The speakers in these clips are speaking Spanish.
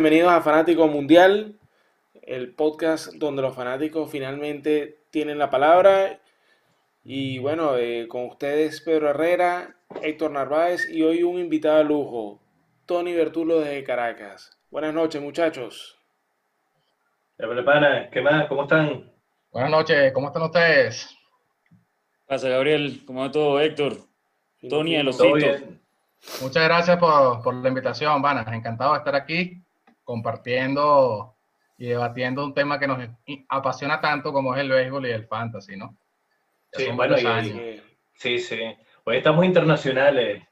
bienvenidos a Fanático Mundial, el podcast donde los fanáticos finalmente tienen la palabra. Y bueno, eh, con ustedes Pedro Herrera, Héctor Narváez y hoy un invitado de lujo, Tony Bertulo desde Caracas. Buenas noches, muchachos. ¿qué más? ¿Cómo están? Buenas noches, ¿cómo están ustedes? ¿Qué pasa, Gabriel? ¿Cómo va todo, Héctor? Tony, el Muchas gracias por, la invitación, Vanas. Encantado de estar aquí compartiendo y debatiendo un tema que nos apasiona tanto como es el béisbol y el fantasy, ¿no? sí, bueno, sí, sí. Hoy estamos internacionales.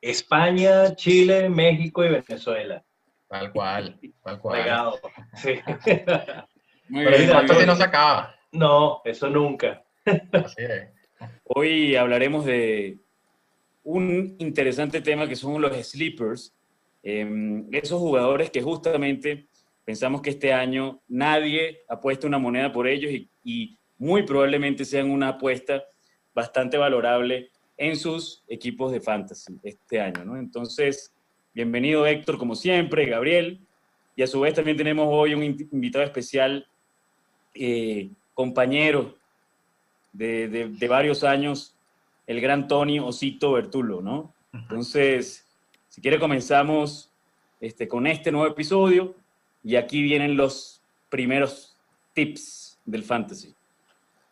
España, Chile, México y Venezuela. Tal cual, tal cual. Pegado. Sí. Pero el fantasy no se acaba. No, eso nunca. Así es. Hoy hablaremos de un interesante tema que son los sleepers, em, esos jugadores que justamente pensamos que este año nadie ha puesto una moneda por ellos y, muy probablemente sean una apuesta bastante valorable en sus equipos de fantasy este año, ¿no? Entonces, bienvenido Héctor, como siempre, Gabriel, y a su vez también tenemos hoy un invitado especial, eh, compañero de, de varios años el gran Tony Osito Bertulo, ¿no? Entonces, si quiere comenzamos este, con este nuevo episodio y aquí vienen los primeros tips del fantasy.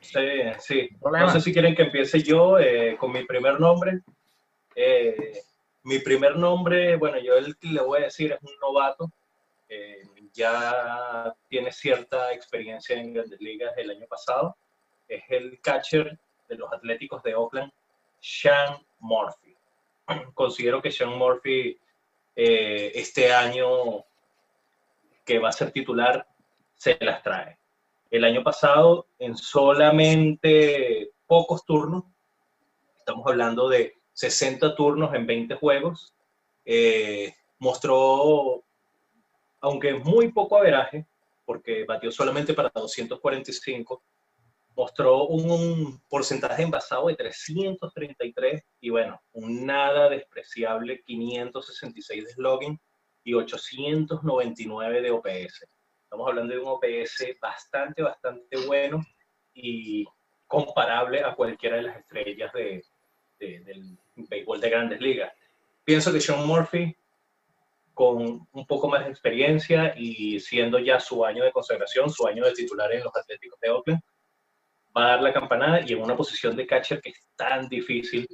Sí, sí. No sé si quieren que empiece yo eh, con mi primer nombre. Eh, mi primer nombre, bueno, yo el que le voy a decir es un novato. Eh, ya tiene cierta experiencia en grandes ligas el año pasado. Es el catcher de los Atléticos de Oakland, sean Murphy. Considero que Sean Murphy eh, este año que va a ser titular se las trae. El año pasado, en solamente pocos turnos, estamos hablando de 60 turnos en 20 juegos, eh, mostró, aunque muy poco averaje, porque batió solamente para 245, mostró un, porcentaje envasado de 333 y bueno, un nada despreciable 566 de slogan y 899 de OPS. Estamos hablando de un OPS bastante, bastante bueno y comparable a cualquiera de las estrellas de, del béisbol de grandes ligas. Pienso que Sean Murphy, con un poco más de experiencia y siendo ya su año de consagración, su año de titular en los Atléticos de Oakland, va a dar la campanada y en una posición de catcher que es tan difícil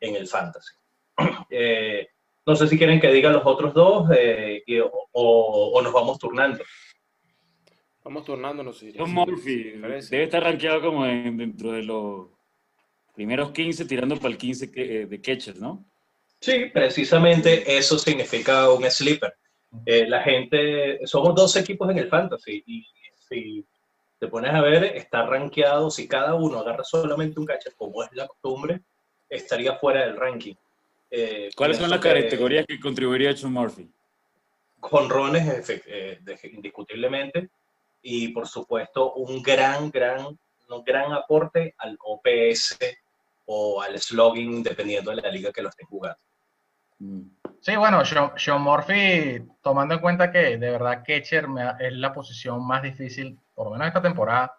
en el fantasy. Eh, no sé si quieren que diga los otros dos eh, o, nos vamos turnando. Vamos turnándonos. Si Tom Murphy debe estar rankeado como dentro de los primeros 15, tirando para el 15 eh, de catcher, ¿no? Sí, precisamente eso significa un sleeper. la gente, somos dos equipos en el fantasy y si te pones a ver, está rankeado, si cada uno agarra solamente un catcher, como es la costumbre, estaría fuera del ranking. Eh, ¿Cuáles son las categorías que contribuiría a John Murphy? Jonrones, eh, indiscutiblemente, y por supuesto un gran, gran, un gran aporte al OPS o al slogan, dependiendo de la liga que lo estén jugando. Mm. Sí, bueno, Sean, Murphy, tomando en cuenta que de verdad catcher es la posición más difícil por lo menos esta temporada,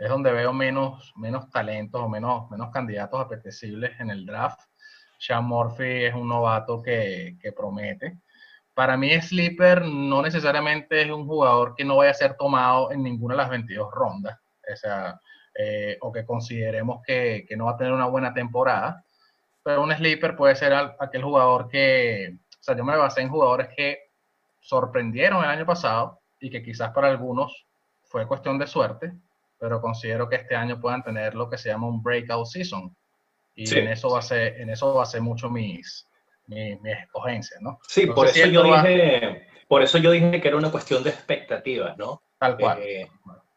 es donde veo menos, menos talentos o menos, menos candidatos apetecibles en el draft. Sean Murphy es un novato que, promete. Para mí, Sleeper no necesariamente es un jugador que no vaya a ser tomado en ninguna de las 22 rondas, o, sea, eh, o que consideremos que, que, no va a tener una buena temporada. Pero un sleeper puede ser aquel jugador que, o sea, yo me basé en jugadores que sorprendieron el año pasado y que quizás para algunos fue cuestión de suerte, pero considero que este año puedan tener lo que se llama un breakout season. Y en eso va a ser, en eso va a ser mucho mis, mis, escogencias, ¿no? Sí, por eso yo dije, por eso yo dije que era una cuestión de expectativas, ¿no? Tal cual. Eh,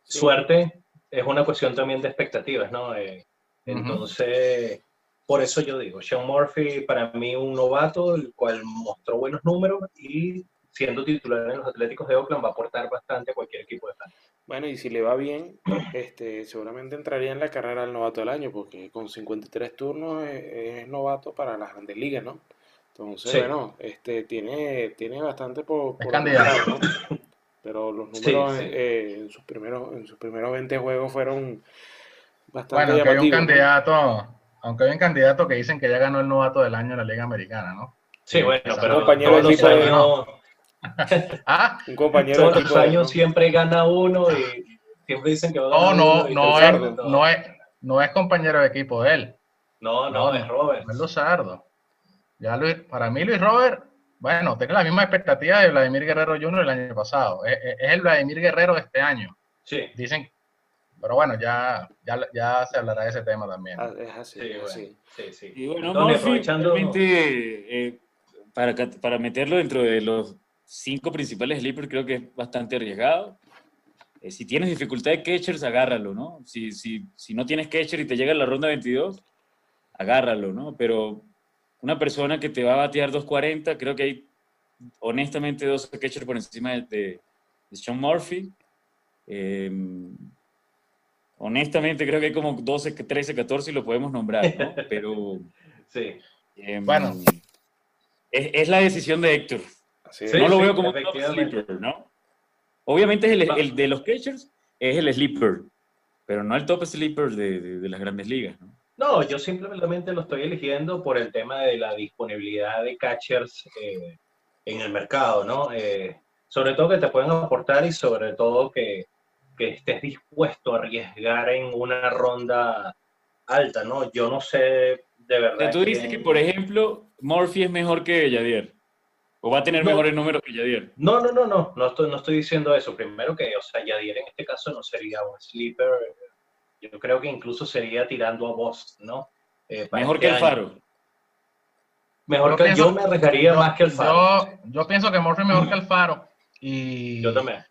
suerte es una cuestión también de expectativas, ¿no? Eh, entonces, por eso yo digo, Sean Murphy para mí un novato, el cual mostró buenos números y siendo titular en los Atléticos de Oakland va a aportar bastante a cualquier equipo de fantasy. Bueno, y si le va bien, este, seguramente entraría en la carrera del novato del año, porque con 53 turnos es, novato para las grandes ligas, ¿no? Entonces, bueno, este, tiene, tiene bastante por, por candidato. Pero los números eh, en, sus primeros, en sus primeros 20 juegos fueron bastante Bueno, aunque hay un candidato, aunque hay un candidato que dicen que ya ganó el novato del año en la Liga Americana, ¿no? Sí, bueno, pero compañero todos los años, ¿Ah? un compañero todos los años siempre gana uno y siempre dicen que va a ganar no, no, no, es, no, es, no es compañero de equipo de él. No, no, es Robert. es Luzardo. Ya Luis, para mí Luis Robert, bueno, tiene la misma expectativa de Vladimir Guerrero Jr. el año pasado. Es, el Vladimir Guerrero de este año. Sí. Dicen, pero bueno, ya, ya, ya se hablará de ese tema también. Ah, es así, sí, sí, sí, Y bueno, aprovechando... Eh, para, para meterlo dentro de los cinco principales sleepers creo que es bastante arriesgado. Eh, si tienes dificultad de catchers, agárralo, ¿no? Si, si, si no tienes catcher y te llega la ronda 22, agárralo, ¿no? Pero una persona que te va a batear 2.40, creo que hay honestamente dos catchers por encima de, de, Sean Murphy. Em, honestamente creo que hay como 12, 13, 14 y lo podemos nombrar, ¿no? Pero... sí. Em, bueno. Es, es, la decisión de Héctor. No lo veo como un sleeper, ¿no? Obviamente el, el, de los catchers es el sleeper, pero no el top sleeper de, de, de las grandes ligas, ¿no? No, yo simplemente lo estoy eligiendo por el tema de la disponibilidad de catchers eh, en el mercado, ¿no? Eh, sobre todo que te pueden aportar y sobre todo que, que, estés dispuesto a arriesgar en una ronda alta, ¿no? Yo no sé de verdad. tú dices que, por ejemplo, Murphy es mejor que Yadier. ¿O va a tener mejores números que Yadier? No, no, no, no, no estoy, no estoy diciendo eso. Primero que, o sea, Yadier en este caso no sería un sleeper yo creo que incluso sería tirando a Boston, ¿no? Eh, Mejor que el Faro. Mejor que yo me arriesgaría más que el Faro. Yo, pienso que Murphy es mejor que el Faro. Y, yo también.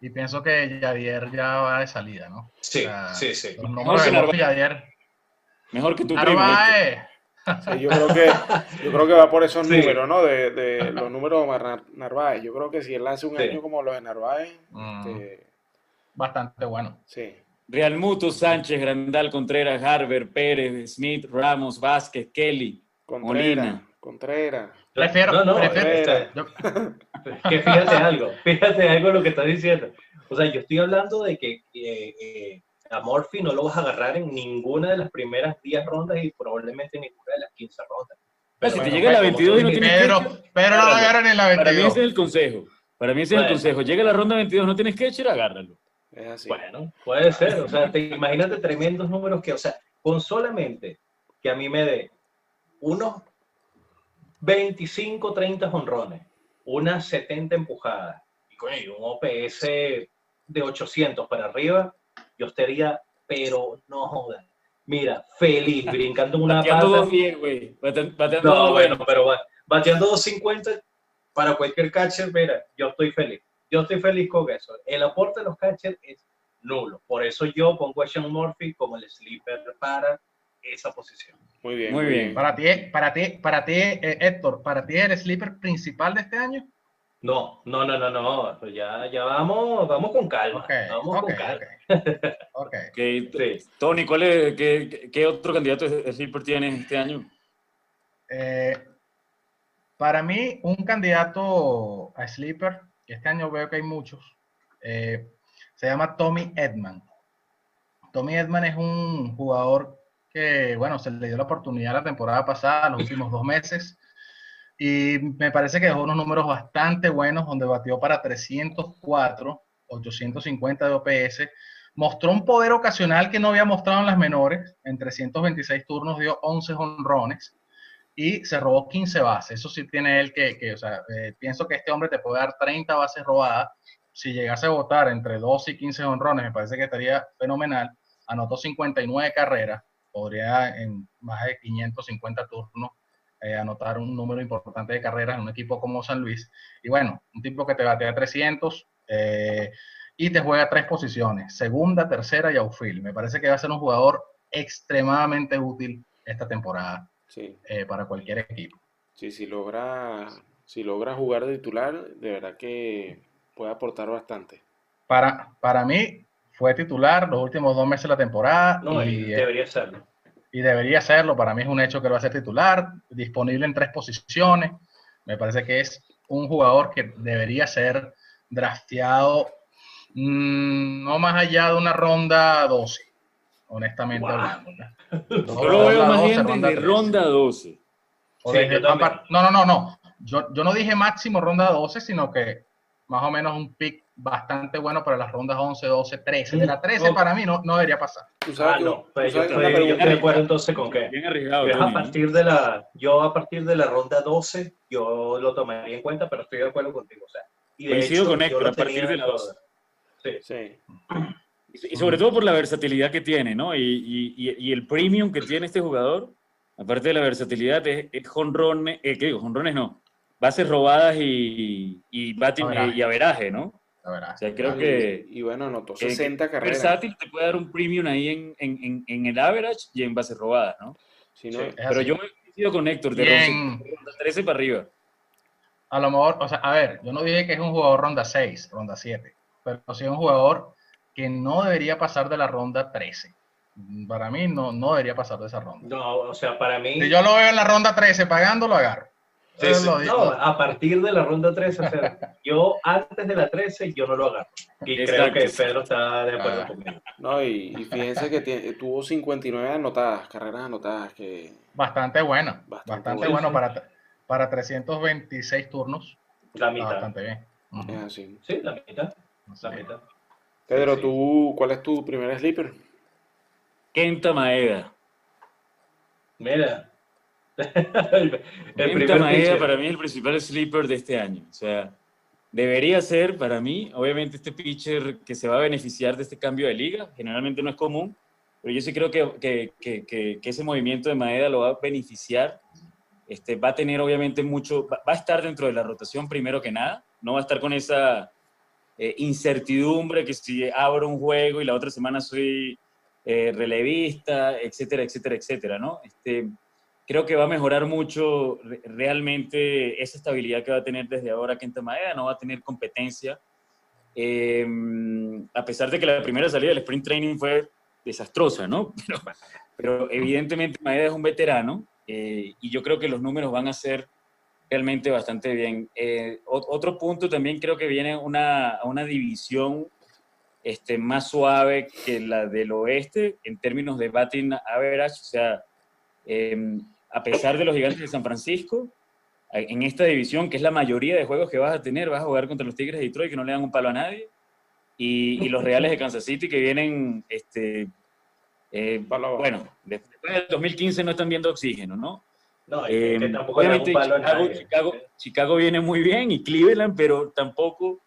Y pienso que Javier ya va de salida, ¿no? Sí, sí, sí. Mejor que Murphy Mejor que tu Narváez. Sí, yo, creo que, yo creo que va por esos números, ¿no? De, de, los números de Narváez. Yo creo que si él hace un año como los de Narváez, mm. este, bastante bueno. Sí. Real Muto, Sánchez, Grandal, Contreras, Harber, Pérez, Smith, Ramos, Vázquez, Kelly, Contreras, Contreras. Prefiero, no, no, prefiero. que fíjate algo, fíjate algo lo que estás diciendo. O sea, yo estoy hablando de que eh, a Morphy no lo vas a agarrar en ninguna de las primeras 10 rondas y probablemente en ninguna de las 15 rondas. Pero, si te llega a la 22 y no tienes pero, pero no lo agarran en la 22. Para mí ese es el consejo. Para mí ese es el consejo. Llega a la ronda 22, no tienes catcher, agárralo. Bueno, puede ser. O sea, te, imagínate tremendos números que, o sea, con solamente que a mí me dé unos 25, 30 honrones, unas 70 empujadas y con un OPS de 800 para arriba, yo estaría, pero no jodas. Mira, feliz, brincando una bateando pata. bien, güey. Bateando no, bueno, pero bateando 250 para cualquier catcher, mira, yo estoy feliz yo estoy feliz con eso. El aporte de los catchers es nulo. Por eso yo pongo a Sean Murphy como el sleeper para esa posición. Muy bien, muy, bien. Para ti, para ti, para ti, eh, Héctor, ¿para ti es el sleeper principal de este año? No, no, no, no, no. Pues ya, ya vamos, vamos con calma. vamos con calma. Okay. Tony, ¿cuál es, qué, qué, otro candidato de sleeper tiene este año? Eh, para mí, un candidato a sleeper este año veo que hay muchos, eh, se llama Tommy Edman. Tommy Edman es un jugador que, bueno, se le dio la oportunidad la temporada pasada, los últimos dos meses, y me parece que dejó unos números bastante buenos, donde batió para 304, 850 de OPS, mostró un poder ocasional que no había mostrado en las menores, en 326 turnos dio 11 honrones, y se robó 15 bases. Eso sí tiene él que, que o sea, eh, pienso que este hombre te puede dar 30 bases robadas. Si llegase a votar entre 12 y 15 honrones, me parece que estaría fenomenal. Anotó 59 carreras, podría en más de 550 turnos eh, anotar un número importante de carreras en un equipo como San Luis. Y bueno, un tipo que te batea 300 eh, y te juega tres posiciones, segunda, tercera y outfield. Me parece que va a ser un jugador extremadamente útil esta temporada sí. Eh, para cualquier equipo. Sí, si logra, si logra jugar de titular, de verdad que puede aportar bastante. Para, para mí, fue titular los últimos dos meses de la temporada. y, debería serlo. Y debería serlo. Para mí es un hecho que va a ser titular, disponible en tres posiciones. Me parece que es un jugador que debería ser drafteado mm, no más allá de una ronda 12, honestamente. Yo lo veo más bien de ronda 12. no, no, no, no. Yo, yo no dije máximo ronda 12, sino que más o menos un pick bastante bueno para las rondas 11, 12, 13. De la 13 para mí no, no debería pasar. Ah, no, pues yo, estoy, yo acuerdo entonces con que bien arriesgado, yo a partir de la yo a partir de la ronda 12 yo lo tomaría en cuenta, pero estoy de acuerdo contigo, o sea, y de Coincido hecho, con Héctor, a partir de la 12. Sí. sí. Y sobre todo por la versatilidad que tiene, ¿no? Y, y, y, el premium que tiene este jugador, aparte de la versatilidad, es, es jonrones, eh, ¿qué digo? Jonrones no, bases robadas y, y, y averaje, ¿no? O sea, creo que. Y, bueno, anotó 60 carreras. Versátil te puede dar un premium ahí en, en, en, el average y en bases robadas, ¿no? Sí, pero yo me he ido con Héctor de ronda 13 para arriba. A lo mejor, o sea, a ver, yo no dije que es un jugador ronda 6, ronda 7, pero sí es un jugador que no debería pasar de la ronda 13. Para mí no, no debería pasar de esa ronda. No, o sea, para mí. Si yo lo veo en la ronda 13 pagando, lo agarro. No, a partir de la ronda 13, o sea, yo antes de la 13 yo no lo agarro. Y creo que Pedro está de acuerdo ah. conmigo. No, y, fíjense que tuvo 59 anotadas, carreras anotadas. que Bastante bueno. Bastante, bueno, para, para 326 turnos. La mitad. Bastante bien. Sí, la mitad. La mitad. Pedro, ¿tú, ¿cuál es tu primer sleeper? Kenta Maeda. Mira, el primer Maeda para mí es el principal sleeper de este año. O sea, debería ser para mí, obviamente, este pitcher que se va a beneficiar de este cambio de liga. Generalmente no es común, pero yo sí creo que, que, que, que ese movimiento de Maeda lo va a beneficiar. Este, va a tener, obviamente, mucho. Va, a estar dentro de la rotación primero que nada. No va a estar con esa eh, incertidumbre que si abro un juego y la otra semana soy eh, relevista, etcétera, etcétera, etcétera, ¿no? Este creo que va a mejorar mucho realmente esa estabilidad que va a tener desde ahora Kenta Maeda, no va a tener competencia. Em, a pesar de que la primera salida del sprint training fue desastrosa, ¿no? Pero, evidentemente Maeda es un veterano eh, y yo creo que los números van a ser realmente bastante bien. Eh, otro punto también creo que viene una, una división este, más suave que la del oeste en términos de batting average, o sea, eh, a pesar de los gigantes de San Francisco, en esta división, que es la mayoría de juegos que vas a tener, vas a jugar contra los Tigres de Detroit, que no le dan un palo a nadie, y, los Reales de Kansas City, que vienen, este, eh, bueno, después del 2015 no están viendo oxígeno, ¿no? No, eh, tampoco obviamente Chicago, Chicago, viene muy bien y Cleveland, pero tampoco,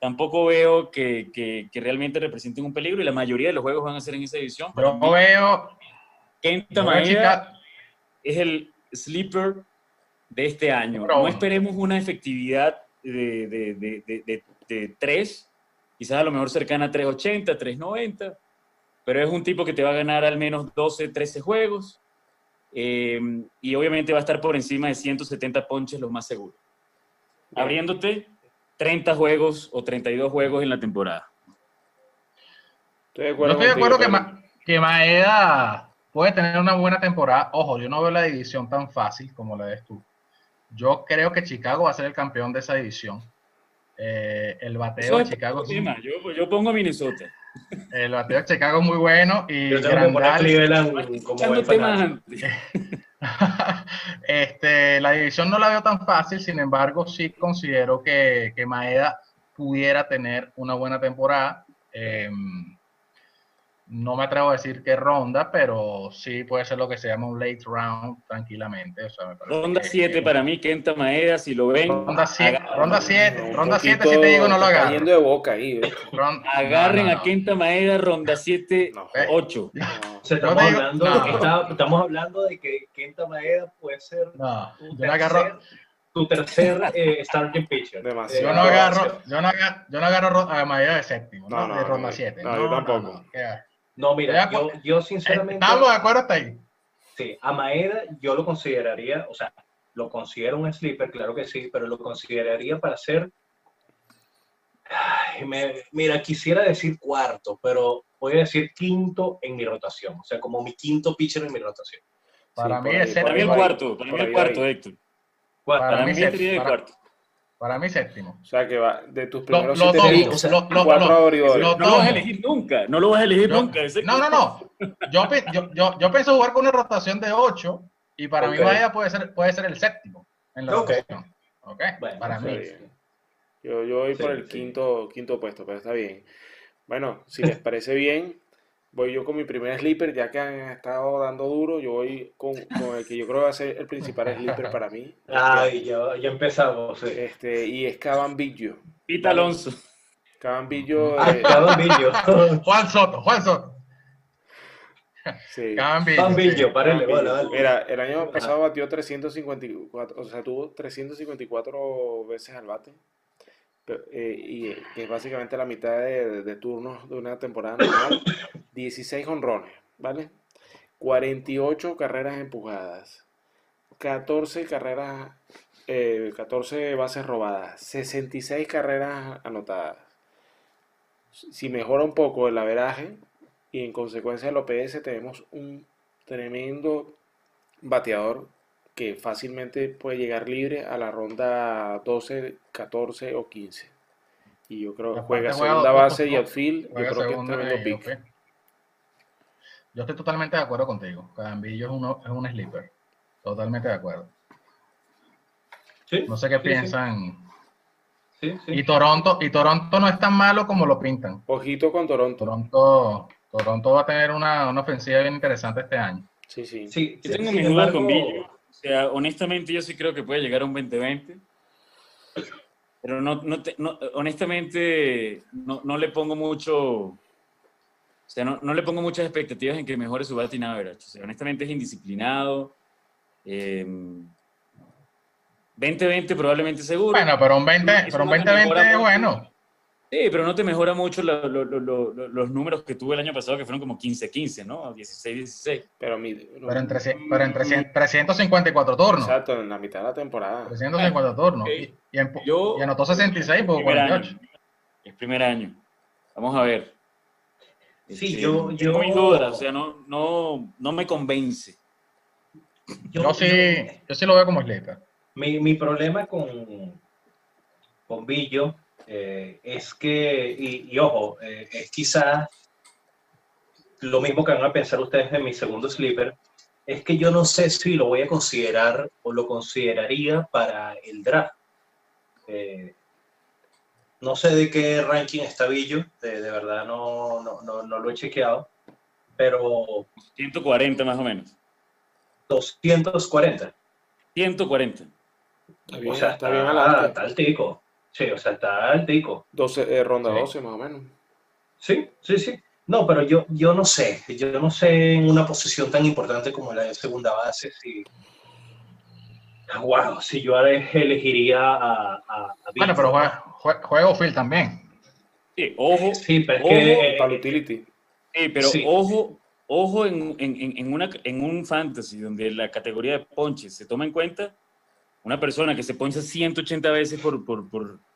tampoco veo que, que, que, realmente representen un peligro y la mayoría de los juegos van a ser en esa división. Pero no veo... Kenta es el sleeper de este año. No esperemos una efectividad de, de, de, de, 3, quizás a lo mejor cercana a 3.80, 3.90, pero es un tipo que te va a ganar al menos 12, 13 juegos eh, y obviamente va a estar por encima de 170 ponches lo más seguro. Abriéndote 30 juegos o 32 juegos en la temporada. Estoy de acuerdo, estoy de acuerdo que, que Maeda puede tener una buena temporada. Ojo, yo no veo la división tan fácil como la ves tú. Yo creo que Chicago va a ser el campeón de esa división. Eh, el bateo de Chicago. yo, yo, pongo Minnesota. El bateo de Chicago es muy bueno y Grandal, como este, la división no la veo tan fácil, sin embargo, sí considero que, que Maeda pudiera tener una buena temporada. Eh, no me atrevo a decir qué ronda, pero sí puede ser lo que se llama un late round tranquilamente. ronda 7 para mí, Kenta Maeda, si lo ven. Ronda 7, ronda 7, ronda 7 si te digo no lo hagas. de boca ahí. Agarren a Kenta Maeda, ronda 7, 8. estamos, hablando, estamos hablando de que Kenta Maeda puede ser no, yo la agarro, tu tercer eh, starting pitcher. Demasiado. Yo no agarro, yo no agarro, yo no agarro a Maeda de séptimo, no, de ronda 7. No, yo tampoco. No, mira, yo, yo sinceramente. Estamos de acuerdo hasta ahí. Sí, a Maeda yo lo consideraría, o sea, lo considero un sleeper, claro que sí, pero lo consideraría para ser mira, quisiera decir cuarto, pero voy a decir quinto en mi rotación. O sea, como mi quinto pitcher en mi rotación. Para mí es el cuarto. Para mí el cuarto, Héctor. Para, mí sería el cuarto. Para mí séptimo. O sea que va de tus primeros lo, siete o sea, lo, cuatro no lo vas a elegir nunca. No lo vas a elegir nunca. No, no, no. Yo, yo, yo, yo, pienso jugar con una rotación de ocho y para mí vaya puede ser, puede ser el séptimo en la rotación. Ok, para mí. Yo, yo voy por el quinto, quinto puesto, pero está bien. Bueno, si les parece bien, voy yo con mi primer sleeper, ya que han estado dando duro, yo voy con, el que yo creo que va a ser el principal sleeper para mí. Ay, ya, ya empezamos. Este, y es Cabambillo. Pita Alonso. Cabambillo. Ah, Cabambillo. Juan Soto, Juan Soto. Sí. Cabambillo, párale, vale, vale. Mira, el año pasado batió 354, o sea, tuvo 354 veces al bate. Eh, y que es básicamente la mitad de, turnos de una temporada normal, 16 honrones, ¿vale? 48 carreras empujadas, 14 carreras, 14 eh, bases robadas, 66 carreras anotadas. Si mejora un poco el averaje y en consecuencia el OPS tenemos un tremendo bateador que fácilmente puede llegar libre a la ronda 12, 14 o 15. Y yo creo que juega segunda base y outfield. Yo creo que es tremendo pick. Yo estoy totalmente de acuerdo contigo. Cadambillo es, uno, es un sleeper. Totalmente de acuerdo. no sé qué piensan. y Toronto, y Toronto no es tan malo como lo pintan. Ojito con Toronto. Toronto, Toronto va a tener una, una ofensiva bien interesante este año. Sí, sí. sí yo tengo mi duda con Billo. Sea, honestamente yo sí creo que puede llegar a un 2020. Pero no, no, no honestamente no, no, le pongo mucho, o sea, no, no, le pongo muchas expectativas en que mejore su batting average. O sea, honestamente es indisciplinado. Eh, 2020 probablemente seguro. Bueno, pero un 20, pero un 2020 es bueno. Sí, pero no te mejora mucho los números que tuve el año pasado, que fueron como 15-15, ¿no? 16-16. Pero, pero, en, 354 turnos. Exacto, en la mitad de la temporada. 354 turnos. Y, y, anotó 66 por 48. Es primer año. Vamos a ver. Sí, este, yo, yo... Tengo mis dudas, o sea, no, no, no me convence. Yo, sí, yo sí lo veo como atleta. Mi, mi problema con, con Billo eh, es que, y, ojo, eh, es quizás lo mismo que van a pensar ustedes en mi segundo sleeper, es que yo no sé si lo voy a considerar o lo consideraría para el draft. Eh, no sé de qué ranking está Billo, de, verdad no, no, no, lo he chequeado, pero... 140 más o menos. 240. 140. Está bien, o sea, está, bien adelante. Está altico. Sí, o sea, está altico. 12, eh, ronda 12 más o menos. Sí, sí, sí. No, pero yo, yo no sé. Yo no sé en una posición tan importante como la de segunda base si. Wow, si yo elegiría a. a, bueno, pero juega, juego Phil también. Sí, ojo. Sí, pero es que. Para utility. Sí, pero ojo, ojo en, en, en, una, en un fantasy donde la categoría de ponches se toma en cuenta una persona que se poncha 180 veces por... por, por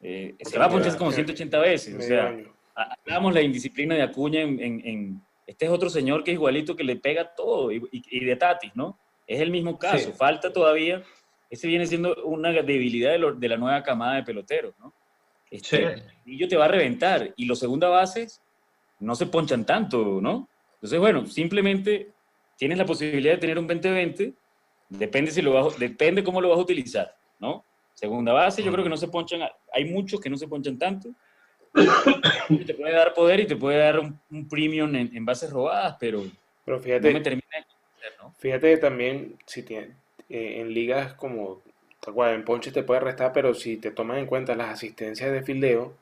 eh, se va a ponchar como 180 veces. O sea, hablamos la indisciplina de Acuña en, en, Este es otro señor que es igualito, que le pega todo, y, y, de Tatis, ¿no? Es el mismo caso. Falta todavía... Ese viene siendo una debilidad de, de la nueva camada de peloteros, ¿no? Este, Y yo te va a reventar. Y los segunda bases no se ponchan tanto, ¿no? Entonces, bueno, simplemente tienes la posibilidad de tener un 20-20 Depende, si lo depende cómo lo vas a utilizar, ¿no? Segunda base, yo creo que no se ponchan, hay muchos que no se ponchan tanto. te puede dar poder y te puede dar un, premium en, bases robadas, pero, pero fíjate, no me termina de ¿no? Fíjate también, si tiene, eh, en ligas como, en ponches te puede restar, pero si te tomas en cuenta las asistencias de fildeo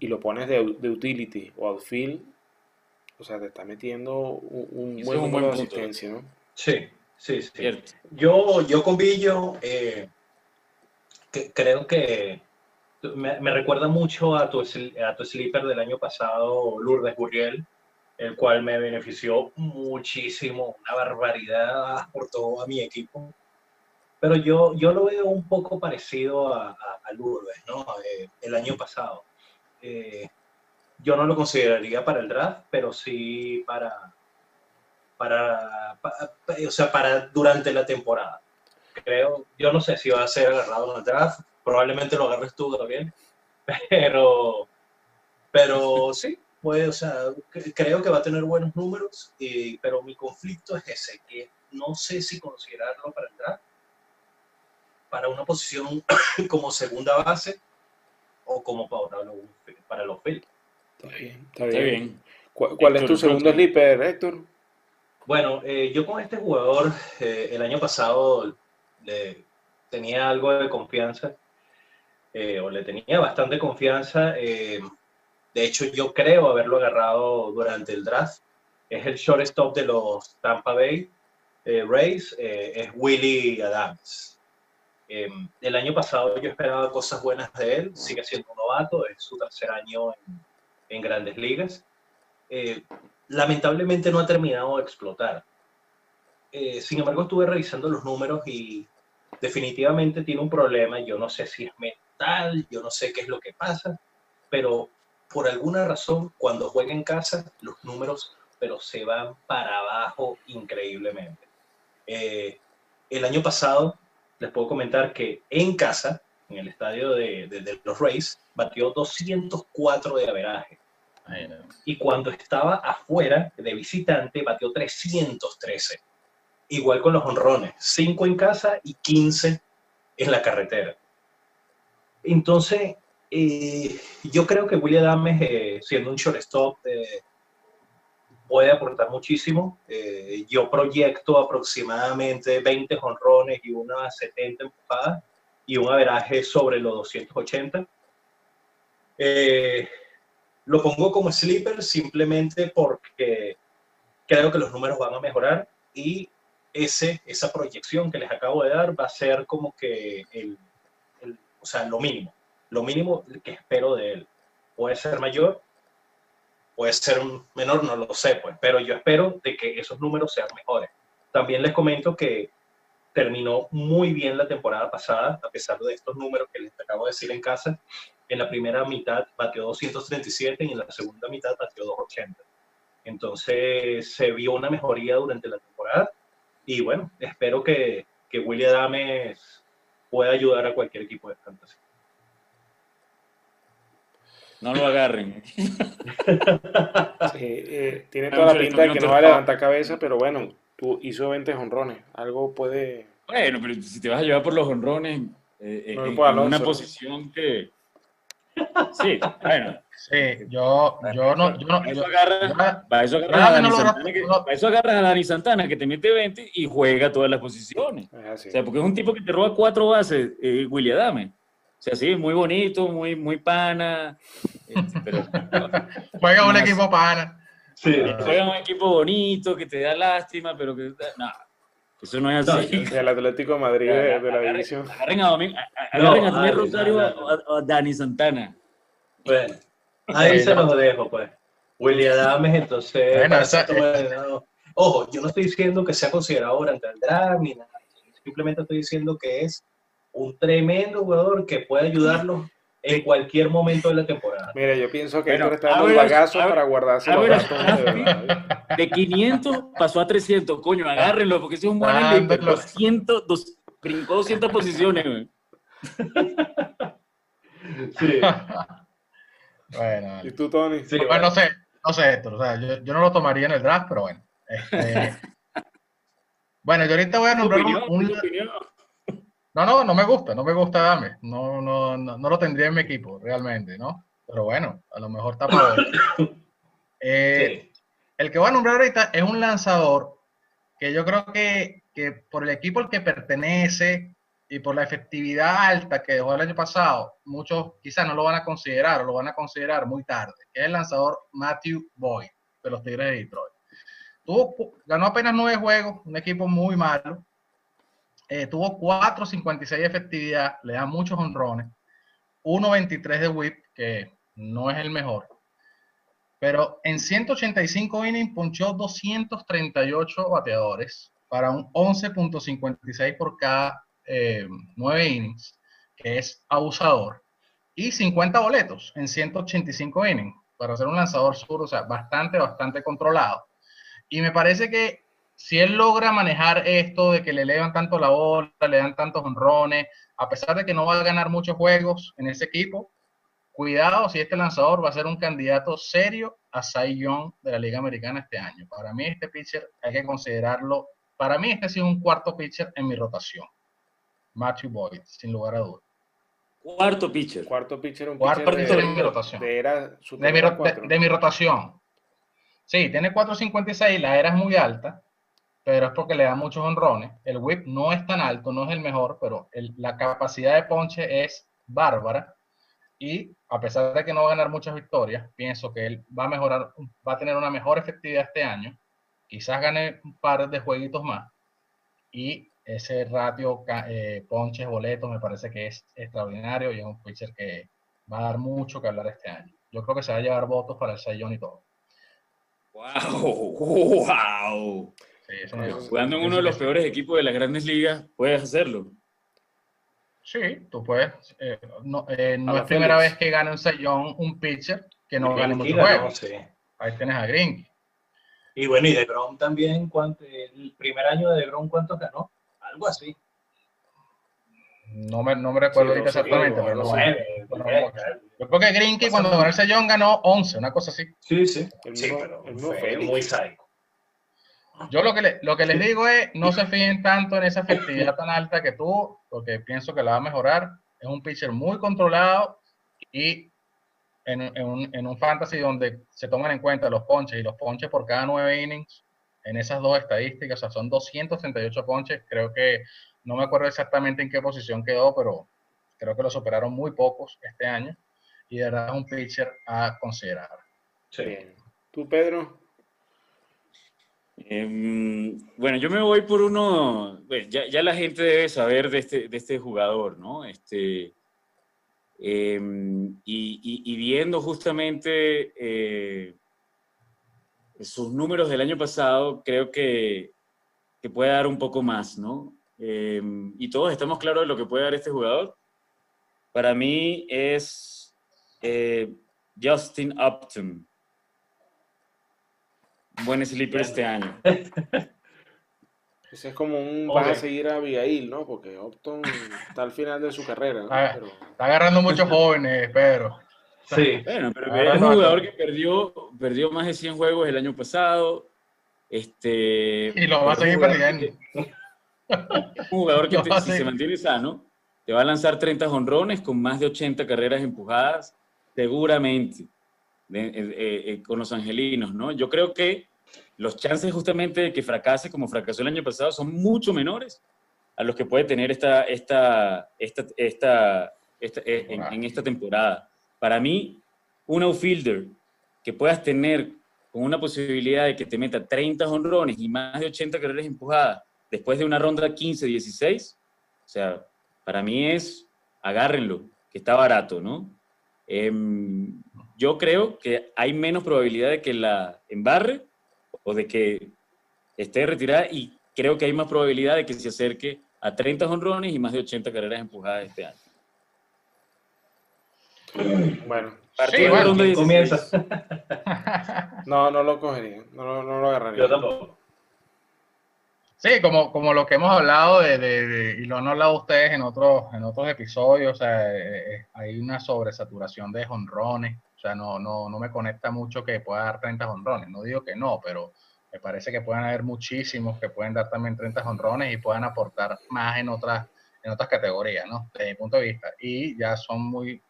y lo pones de, utility o outfield, o sea, te está metiendo un, buen número de asistencia, ¿no? Sí. Sí, sí. Yo, yo con Billo eh, creo que me, recuerda mucho a tu, a tu sleeper del año pasado, Lourdes Gurriel, el cual me benefició muchísimo, una barbaridad por todo a mi equipo. pero yo, yo lo veo un poco parecido a, a, Lourdes, ¿no? Eh, el año pasado. Eh, yo no lo consideraría para el draft, pero sí para, para, o sea, para durante la temporada. Creo, yo no sé si va a ser agarrado en el draft, probablemente lo agarres tú también, pero, pero sí, pues, o sea, creo que va a tener buenos números, y, pero mi conflicto es ese, que no sé si considerarlo para el draft, para una posición como segunda base o como para los, para los Phillies. Está bien, está bien. ¿Cuál, es tu segundo sleeper, Héctor? Bueno, eh, yo con este jugador eh, el año pasado le tenía algo de confianza, eh, o le tenía bastante confianza. de hecho, yo creo haberlo agarrado durante el draft. Es el shortstop de los Tampa Bay Rays, es Willie Adams. el año pasado yo esperaba cosas buenas de él, sigue siendo un novato, es su tercer año en, en grandes ligas. Eh, lamentablemente no ha terminado de explotar. Eh, sin embargo, estuve revisando los números y definitivamente tiene un problema. Yo no sé si es mental, yo no sé qué es lo que pasa, pero por alguna razón, cuando juega en casa, los números pero se van para abajo increíblemente. Eh, el año pasado, les puedo comentar que en casa, en el estadio de, de los Rays, batió 204 de averaje. Y cuando estaba afuera de visitante, batió 313. Igual con los honrones, 5 en casa y 15 en la carretera. Entonces, eh, yo creo que William Dames, eh, siendo un shortstop, eh, puede aportar muchísimo. yo proyecto aproximadamente 20 honrones y unas 70 empujadas y un averaje sobre los 280. Eh, lo pongo como sleeper simplemente porque creo que los números van a mejorar y ese, esa proyección que les acabo de dar va a ser como que el, o sea, lo mínimo, lo mínimo que espero de él. Puede ser mayor, puede ser menor, no lo sé, pues, pero yo espero de que esos números sean mejores. También les comento que terminó muy bien la temporada pasada, a pesar de estos números que les acabo de decir en casa. En la primera mitad batió 237 y en la segunda mitad batió 280. Entonces se vio una mejoría durante la temporada y bueno, espero que, que William Adames pueda ayudar a cualquier equipo de fantasy. No lo agarren. Eh, tiene toda la pinta de que no va a levantar cabeza, pero bueno, tú hizo 20 honrones. Algo puede. Bueno, pero si te vas a llevar por los honrones, eh, eh en, una posición que. Sí, bueno. Sí, yo, yo no. Yo no eso agarra, para eso agarras a, Dani Santana, que, para eso agarras a Dani Santana, que te mete 20 y juega todas las posiciones. O sea, porque es un tipo que te roba cuatro bases, eh, William Adame. O sea, sí, muy bonito, muy, muy pana. Este, pero, juega un equipo pana. Sí. Juega un equipo bonito, que te da lástima, pero que. No, eso no es así. el Atlético de Madrid de, la división. Agarren a, Domingo, agarren a Rosario o a, Dani Santana. Bueno, ahí se los dejo, pues. William Adames, entonces. Ojo, yo no estoy diciendo que sea considerado durante el draft ni nada. Simplemente estoy diciendo que es un tremendo jugador que puede ayudarlos en cualquier momento de la temporada. Mira, yo pienso que bueno, está dando un bagazo para guardarse los de, de 500 pasó a 300, coño, agárrenlo, porque ese es un buen ah, 200, dos, brincó 200 posiciones, güey. Sí. bueno. ¿Y tú, Tony? Sí, bueno, no sé, no sé esto, o sea, yo, yo, no lo tomaría en el draft, pero bueno. Este, bueno, yo ahorita voy a nombrar un, un, no, no, no me gusta, no me gusta Dame. No, no, no, lo tendría en mi equipo, realmente, ¿no? Pero bueno, a lo mejor está por eh, El que voy a nombrar ahorita es un lanzador que yo creo que, que, por el equipo al que pertenece y por la efectividad alta que dejó el año pasado, muchos quizás no lo van a considerar o lo van a considerar muy tarde, es el lanzador Matthew Boyd de los Tigres de Detroit. Tuvo, ganó apenas nueve juegos, un equipo muy malo, eh, tuvo 4.56 de efectividad, le da muchos honrones, 1.23 de whip, que no es el mejor. Pero en 185 innings punchó 238 bateadores para un 11.56 por cada eh, nueve innings, que es abusador, y 50 boletos en 185 innings para ser un lanzador sur, o sea, bastante, bastante controlado. Y me parece que si él logra manejar esto de que le elevan tanto la bola, le dan tantos honrones, a pesar de que no va a ganar muchos juegos en ese equipo, cuidado si este lanzador va a ser un candidato serio a Cy Young de la Liga Americana este año. Para mí este pitcher hay que considerarlo, para mí este ha sido un cuarto pitcher en mi rotación. Matthew Boyd, sin lugar a dudas. Cuarto pitcher. Cuarto pitcher, un Cuarto pitcher de, mi rotación. De, mi, rotación. Sí, tiene 4.56, la era es muy alta, pero es porque le da muchos honrones. El whip no es tan alto, no es el mejor, pero la capacidad de ponche es bárbara. Y a pesar de que no va a ganar muchas victorias, pienso que él va a mejorar, va a tener una mejor efectividad este año. Quizás gane un par de jueguitos más. Y ese ratio eh, ponches, boletos, me parece que es extraordinario y es un pitcher que va a dar mucho que hablar este año. Yo creo que se va a llevar votos para el Sayón y todo. ¡Wow! ¡Wow! Jugando en uno de los peores equipos de las grandes ligas, puedes hacerlo. Sí, tú puedes. Eh, no, eh, no es primera vez que gana un Sayón un pitcher que no gane muchos juegos. Ahí tienes a Green. Y bueno, y de Grom también, el primer año de Grom, ¿cuántos ganó? algo así. No me, no me recuerdo exactamente, pero no sé. Yo creo que Grinky cuando ganó el sellón ganó 11, una cosa así. Sí, sí. sí, pero fue muy psycho. Yo lo que, lo que les digo es, no se fíen tanto en esa efectividad tan alta que tú, porque pienso que la va a mejorar. Es un pitcher muy controlado y en, en, un, en un fantasy donde se toman en cuenta los ponches y los ponches por cada nueve innings, en esas dos estadísticas, o sea, son 238 ponches, creo que no me acuerdo exactamente en qué posición quedó, pero creo que lo superaron muy pocos este año y de verdad es un pitcher a considerar. Sí. ¿Tú, Pedro? Em, bueno, yo me voy por uno, ya, la gente debe saber de este, este jugador, ¿no? Este, em, y, viendo justamente eh, sus números del año pasado, creo que, que puede dar un poco más, ¿no? Em, y todos estamos claros de lo que puede dar este jugador. Para mí es eh, Justin Upton. Buen sleeper este año. Ese es como un vas a seguir a Abigail, ¿no? Porque Upton está al final de su carrera. Está, agarrando muchos jóvenes, pero. Sí. Bueno, pero es un jugador que perdió, perdió más de 100 juegos el año pasado. Este, y lo va a seguir perdiendo. Un jugador que si se mantiene sano, te va a lanzar 30 honrones con más de 80 carreras empujadas, seguramente, eh, eh, con los angelinos, ¿no? Yo creo que los chances justamente de que fracase como fracasó el año pasado son mucho menores a los que puede tener esta, esta, esta, esta, eh, en esta temporada. Para mí, un outfielder que puedas tener con una posibilidad de que te meta 30 honrones y más de 80 carreras empujadas después de una ronda 15-16, o sea, para mí es, agárrenlo, que está barato, ¿no? Em, yo creo que hay menos probabilidad de que la embarre o de que esté retirada y creo que hay más probabilidad de que se acerque a 30 honrones y más de 80 carreras empujadas este año. Bueno, sí, bueno comienza. no, no lo cogería, no, no lo agarraría. Yo tampoco. Sí, como, como lo que hemos hablado de, de, y lo han hablado ustedes en otros, en otros episodios, o sea, eh, eh, hay una sobresaturación de jonrones, sea, no, no, no me conecta mucho que pueda dar 30 jonrones, no digo que no, pero me parece que pueden haber muchísimos que pueden dar también 30 jonrones y puedan aportar más en otras, en otras categorías, ¿no? Desde mi punto de vista. Y ya son muy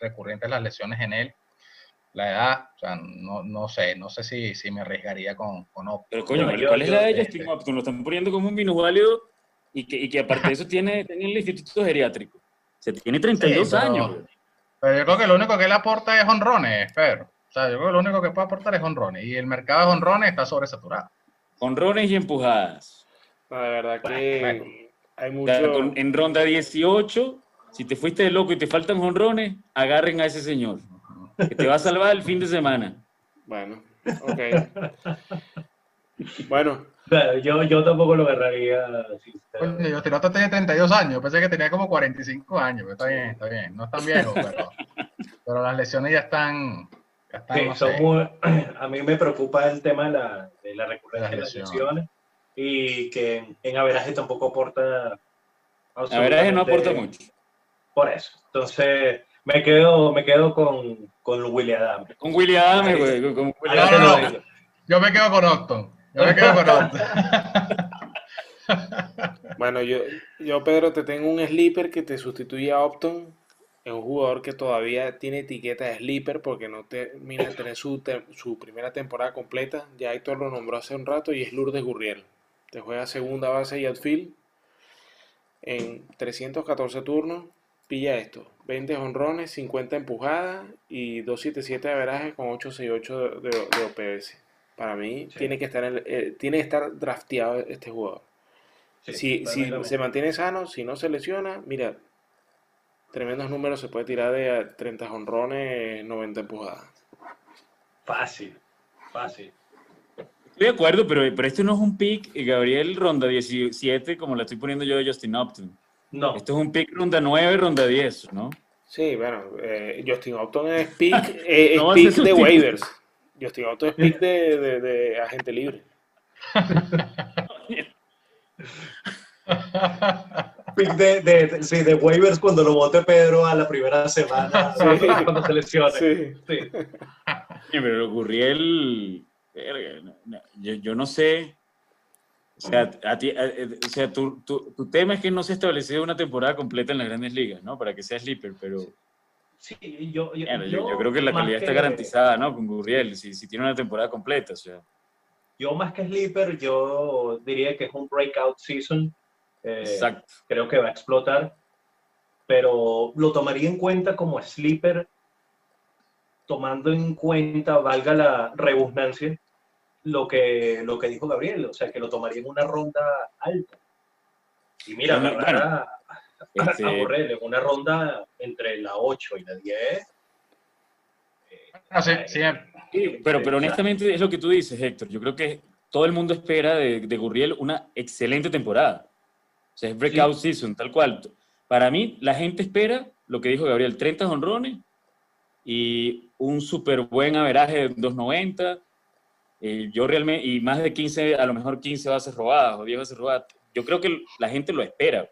recurrentes las lesiones en él. La edad, o sea, no, no sé, no sé si, si me arriesgaría con, con Pero coño, ¿cuál es la de Justin Upton? Lo están poniendo como un vino válido y que, y que aparte de eso tiene, tiene el instituto geriátrico. Se tiene 32 años. Pero yo creo que lo único que le aporta es honrones, pero. O sea, yo creo que lo único que puede aportar es honrones. Y el mercado de honrones está sobresaturado. Honrones y empujadas. de verdad que hay mucho... En ronda 18 si te fuiste de loco y te faltan honrones, agarren a ese señor, que te va a salvar el fin de semana. Bueno, ok. bueno, Claro, yo, yo tampoco lo agarraría. Oye, yo Upton tenía 32 años, pensé que tenía como 45 años, está bien, está bien, no es tan viejo, pero, pero las lesiones ya están... Ya están sí, a mí me preocupa el tema de la, de la recurrencia de las lesiones y que en averaje tampoco aporta... Averaje no aporta mucho. Por eso, entonces me quedo, me quedo con, con William Adams. Con William Adams, güey. Con William no, no, Yo me quedo con Octon. Bueno, yo, yo, Pedro, te tengo un sleeper que te sustituye a Opton. Es un jugador que todavía tiene etiqueta de sleeper porque no termina de tener su, su primera temporada completa. Ya Héctor lo nombró hace un rato y es Lourdes Gurriel. Te juega segunda base y outfield en 314 turnos pilla esto, 20 honrones, 50 empujadas y 277 de averaje con 868 de, de, OPS. Para mí tiene, que estar eh, tiene que estar drafteado este jugador. si, si se mantiene sano, si no se lesiona, mira, tremendos números se puede tirar de 30 honrones, 90 empujadas. Fácil, fácil. Estoy de acuerdo, pero, pero este no es un pick, Gabriel ronda 17, como la estoy poniendo yo de Justin Upton. No. Esto es un pick ronda 9, ronda 10, ¿no? Sí, bueno, eh, Justin Upton es pick, eh, pick de waivers. Justin Upton es pick de, de, de agente libre. pick de, de, sí, de waivers cuando lo vote Pedro a la primera semana, sí. cuando se lesione. Sí. sí. pero ocurrió el... Yo, yo no sé o sea, a ti, eh, o sea tu, tu, tu, tema es que no se ha establecido una temporada completa en las grandes ligas, ¿no? Para que sea sleeper, pero... Sí, yo, yo, yo, creo que la calidad está garantizada, ¿no? Con Gurriel, si, si, tiene una temporada completa, o sea. Yo más que sleeper, yo diría que es un breakout season. Eh, Exacto. Creo que va a explotar, pero lo tomaría en cuenta como sleeper, tomando en cuenta, valga la redundancia, lo que, lo que dijo Gabriel, o sea, que lo tomaría en una ronda alta. Y mira, bueno, a, este... en una ronda entre la 8 y la 10. Eh, ah, sí, sí, pero, pero honestamente es lo que tú dices, Héctor. Yo creo que todo el mundo espera de, de Gurriel una excelente temporada. O sea, es breakout season, tal cual. Para mí, la gente espera lo que dijo Gabriel, 30 honrones y un súper buen averaje de 290 eh, yo realmente, y más de 15, a lo mejor 15 bases robadas o 10 bases robadas, yo creo que la gente lo espera.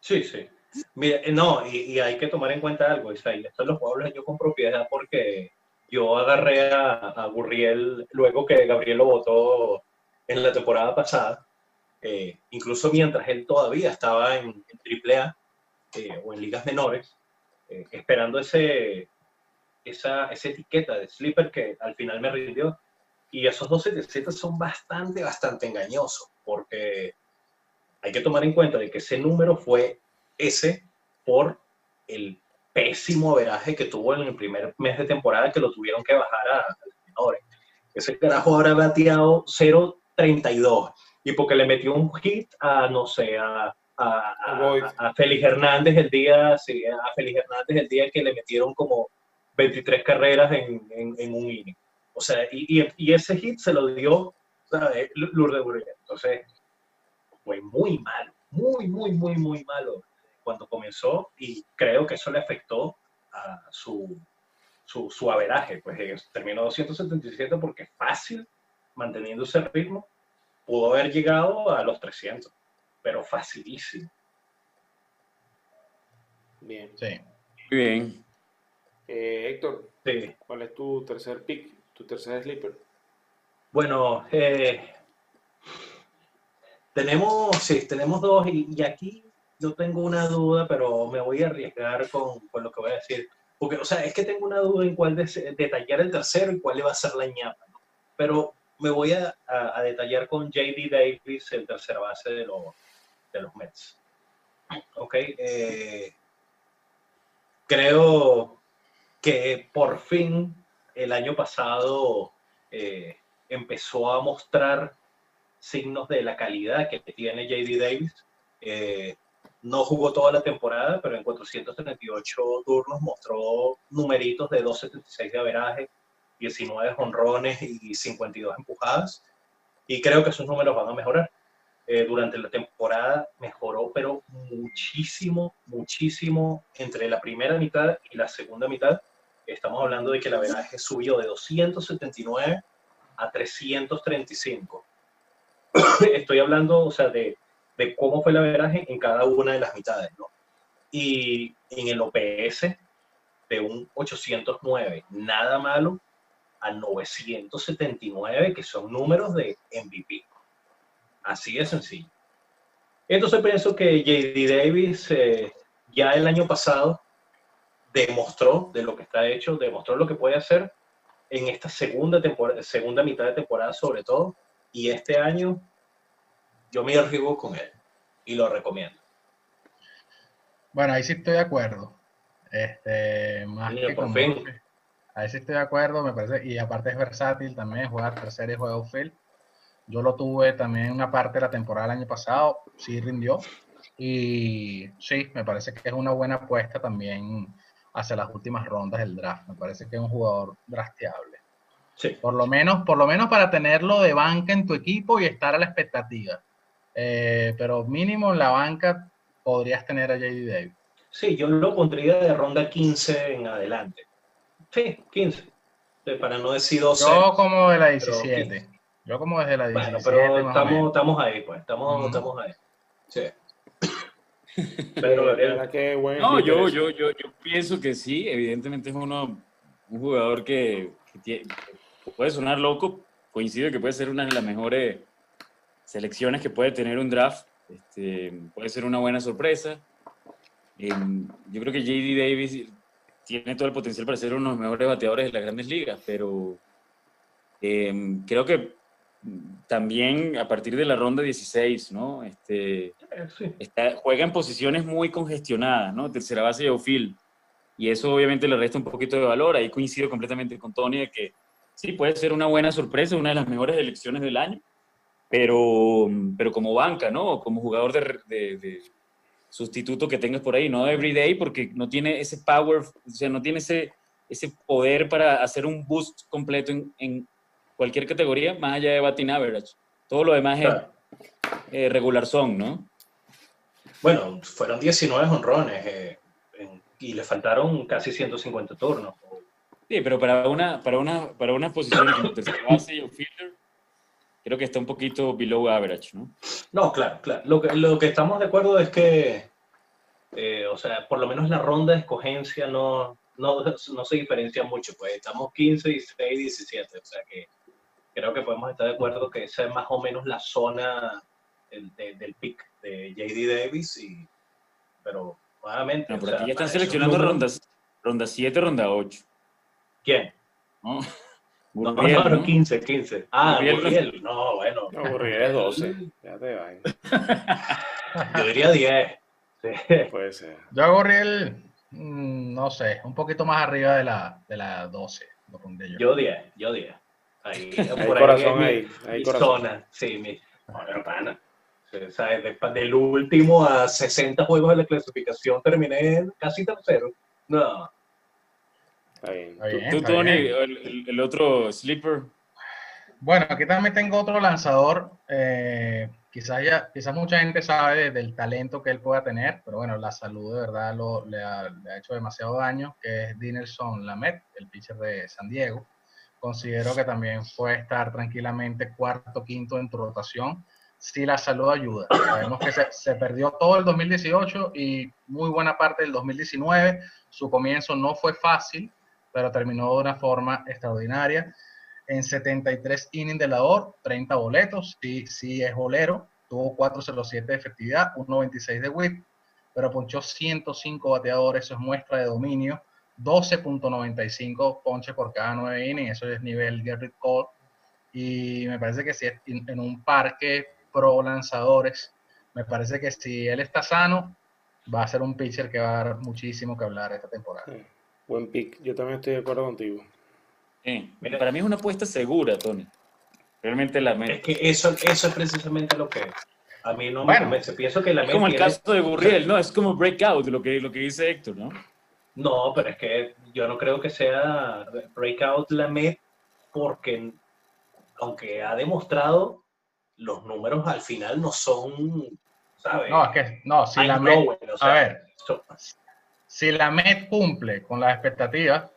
Sí, sí. Eh, no, y, hay que tomar en cuenta algo, Israel. Esto lo puedo hablar yo con propiedad porque yo agarré a, a Gurriel luego que Gabriel lo votó en la temporada pasada, eh, incluso mientras él todavía estaba en, AAA o en ligas menores, esperando ese, esa, esa etiqueta de sleeper que al final me rindió y esos 277 son bastante, bastante engañosos, porque hay que tomar en cuenta de que ese número fue ese por el pésimo averaje que tuvo en el primer mes de temporada que lo tuvieron que bajar a, los menores. Ese carajo ahora ha bateado 0.32 y porque le metió un hit a, no sé, a, a, a, Félix Hernández el día, sí, a Félix Hernández el día que le metieron como 23 carreras en, en, en un inning. O sea, y, y, ese hit se lo dio Lourdes Gurriel. Entonces, fue muy malo, muy, muy, muy, muy malo cuando comenzó y creo que eso le afectó a su, su, su averaje. Pues eh, terminó 277 porque fácil, manteniendo ese ritmo, pudo haber llegado a los 300, pero facilísimo. Bien. Sí. Muy bien. Eh, Héctor, ¿cuál es tu tercer pick? tu tercer sleeper? Bueno, eh, tenemos, sí, tenemos dos y, aquí yo tengo una duda, pero me voy a arriesgar con, con, lo que voy a decir. Porque, o sea, es que tengo una duda en cuál detallar el tercero y cuál le va a ser la ñapa. Pero me voy a, a, detallar con JD Davis, el tercer base de, los de los Mets. Ok. Eh, creo que por fin el año pasado eh, empezó a mostrar signos de la calidad que tiene JD Davis. Eh, no jugó toda la temporada, pero en 438 turnos mostró numeritos de 2.76 de averaje, 19 honrones y 52 empujadas. y creo que esos números van a mejorar. Eh, durante la temporada mejoró, pero muchísimo, muchísimo entre la primera mitad y la segunda mitad. Estamos hablando de que la veraje subió de 279 a 335. Estoy hablando, o sea, de, de cómo fue la veraje en cada una de las mitades, ¿no? Y en el OPS de un 809, nada malo, a 979, que son números de MVP. Así de sencillo. Entonces pienso que JD Davis eh, ya el año pasado demostró de lo que está hecho, demostró lo que puede hacer en esta segunda, temporada, segunda mitad de temporada sobre todo. Y este año yo me arriesgo con él y lo recomiendo. Bueno, ahí sí estoy de acuerdo. Este, más que con Ahí sí estoy de acuerdo, me parece. Y aparte es versátil también, juega tercera y juega outfield. Yo lo tuve también una parte de la temporada del año pasado, sí rindió. Y sí, me parece que es una buena apuesta también hacia las últimas rondas del draft. Me parece que es un jugador drafteable. Sí. Por lo menos, por lo menos para tenerlo de banca en tu equipo y estar a la expectativa. Eh, pero mínimo en la banca podrías tener a JD Davis. Sí, yo lo pondría de ronda 15 en adelante. Sí, 15. Para no decir 12. Yo como de la 17. Yo como desde la 17. Bueno, pero estamos, estamos ahí, pues. Estamos, estamos ahí. Sí. Pero, que bueno, no, yo, yo, yo, yo, pienso que sí, evidentemente es uno, un jugador que, que puede sonar loco, coincide que puede ser una de las mejores selecciones que puede tener un draft, este, puede ser una buena sorpresa. Em, yo creo que JD Davis tiene todo el potencial para ser uno de los mejores bateadores de las grandes ligas, pero em, creo que también a partir de la ronda 16, ¿no? Este, juega en posiciones muy congestionadas, ¿no? Tercera base y outfield. Y eso obviamente le resta un poquito de valor. Ahí coincido completamente con Tony de que sí, puede ser una buena sorpresa, una de las mejores elecciones del año, pero, pero como banca, ¿no? Como jugador de sustituto que tengas por ahí, no everyday, porque no tiene ese power, o sea, no tiene ese, ese poder para hacer un boost completo en, en cualquier categoría, más allá de batting average. Todo lo demás es eh, regular son, ¿no? Bueno, fueron 19 honrones eh, y le faltaron casi 150 turnos. Sí, pero para una, para una, para una posición como tercera base fielder, creo que está un poquito below average, ¿no? No, claro, claro. Lo que, lo que estamos de acuerdo es que, eh, o sea, por lo menos la ronda de escogencia no, no, no, se diferencia mucho, pues estamos 15, 16, 17, o sea que creo que podemos estar de acuerdo que esa es más o menos la zona del, del pick de JD Davis, y, pero nuevamente... No, por aquí ya están seleccionando rondas, ronda 7, ronda 8. ¿Quién? ¿No? No, no, 15, 15. Ah, Gurriel. No, bueno. No, es 12. Ya te va. Yo diría 10. Sí. Puede ser. Yo a Gurriel, mm, no sé, un poquito más arriba de la, de la 12. Lo pondré yo. yo 10, yo 10. Ahí, hay por corazón ahí. Hay corazón. Zona. Sí, mi. No, pana. O sea, del último a 60 juegos de la clasificación terminé casi tercero. No. ¿Tú, Tony, el, otro sleeper? Bueno, aquí también tengo otro lanzador. Eh, quizás ya, quizás mucha gente sabe del talento que él pueda tener, pero bueno, la salud de verdad lo, le, ha, hecho demasiado daño, que es Dinelson Lamet, el pitcher de San Diego. Considero que también puede estar tranquilamente cuarto, quinto en tu rotación si la salud ayuda. Sabemos que se, se, perdió todo el 2018 y muy buena parte del 2019. Su comienzo no fue fácil, pero terminó de una forma extraordinaria. En 73 innings de labor, 30 boletos, sí, sí es bolero, tuvo 4.07 de efectividad, 1.26 de whip, pero ponchó 105 bateadores, eso es muestra de dominio, 12.95 ponches por cada 9 innings, eso es nivel Garrett Cole, y me parece que si es en un parque pro lanzadores, me parece que si él está sano, va a ser un pitcher que va a dar muchísimo que hablar esta temporada. Buen pick. Yo también estoy de acuerdo contigo. para mí es una apuesta segura, Tony. Realmente la Es que eso, eso es precisamente lo que a mí no me convence. Pienso que la Es como el caso de Burriel, ¿no? Es como breakout, lo que, lo que dice Héctor, ¿no? No, pero es que yo no creo que sea breakout la Met porque aunque ha demostrado los números al final no son, ¿sabes? No, es que, no, si la Met, a ver, si la Met cumple con las expectativas,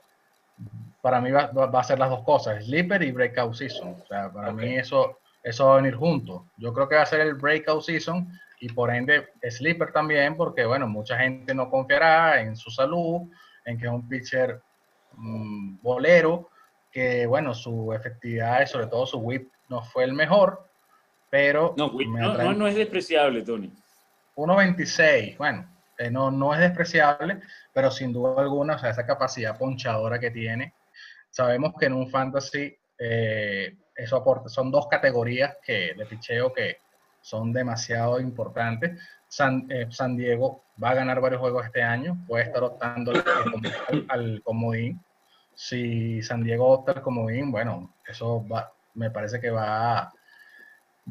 para mí va, va, a ser las dos cosas, Sleeper y Breakout Season. O sea, para mí eso, eso va a venir junto. Yo creo que va a ser el Breakout Season y por ende Sleeper también, porque bueno, mucha gente no confiará en su salud, en que es un pitcher mm, bolero, que bueno, su efectividad y sobre todo su whip no fue el mejor, pero... No, no, no, es despreciable, Tony. 1.26, bueno, eh, no, no es despreciable, pero sin duda alguna, o sea, esa capacidad ponchadora que tiene, sabemos que en un fantasy eh, eso aporta, son dos categorías que, de picheo que son demasiado importantes. San, eh, San, Diego va a ganar varios juegos este año, puede estar optando al, comodín. Si San Diego opta al comodín, bueno, eso va, me parece que va,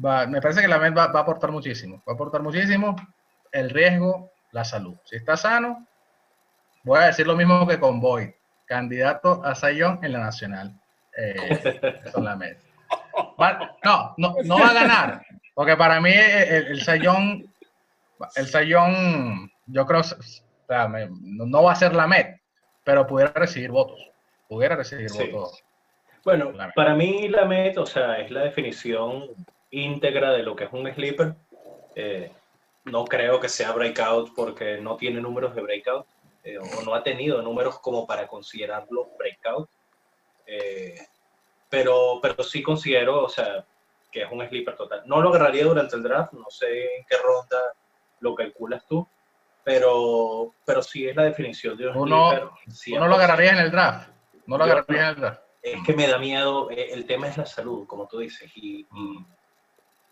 va me parece que la Met va, va, a aportar muchísimo, va a aportar muchísimo el riesgo, la salud. Si está sano, voy a decir lo mismo que con Boyd, candidato a Sayón en la Nacional. Eh, son la Met. no, no, no va a ganar, porque para mí el, el Sayón, el Sayón, yo creo, no, va a ser la MED, pero pudiera recibir votos. Pudiera recibir votos. Bueno, para mí la MED, o sea, es la definición íntegra de lo que es un sleeper. Eh, no creo que sea breakout porque no tiene números de breakout eh, o no ha tenido números como para considerarlo breakout. Eh, pero, pero sí considero, o sea, que es un sleeper total. No lo agarraría durante el draft, no sé en qué ronda lo calculas tú, pero, pero sí es la definición de un uno, sleeper. Uno lo en el draft, no lo agarraría en el draft. Es que me da miedo, eh, el tema es la salud, como tú dices, y,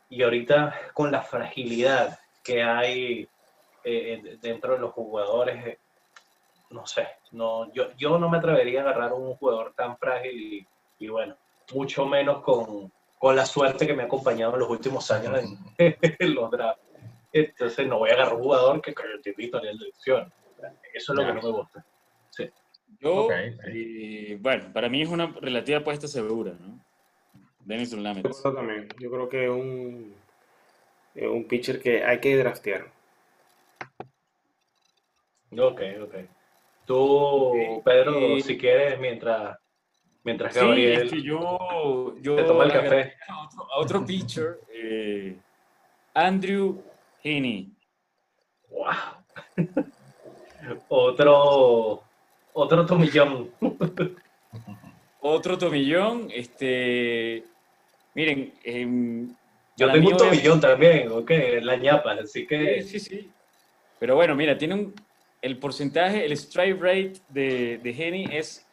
y, ahorita con la fragilidad que hay eh, dentro de los jugadores, no sé, no, yo, yo no me atrevería a agarrar un jugador tan frágil y bueno, mucho menos con, con la suerte que me ha acompañado en los últimos años en, los drafts. Entonces no voy a agarrar un jugador que el tipito en la elección. Eso es lo que no me gusta. Sí. Yo, bueno, para mí es una relativa apuesta segura, ¿no? Dennis Yo también. Yo creo que es un, un pitcher que hay que draftear. Ok, ok. Tú, Pedro, si quieres, mientras Mientras Gabriel sí, yo, yo toma el café. A otro, pitcher, eh, Andrew Heaney. Wow. otro, otro tomillón. otro tomillón. Este, miren, em, yo tengo un tomillón también, ok, la ñapa, así que. Sí, sí, sí. Pero bueno, mira, tiene un, el porcentaje, el strike rate de, de Henny es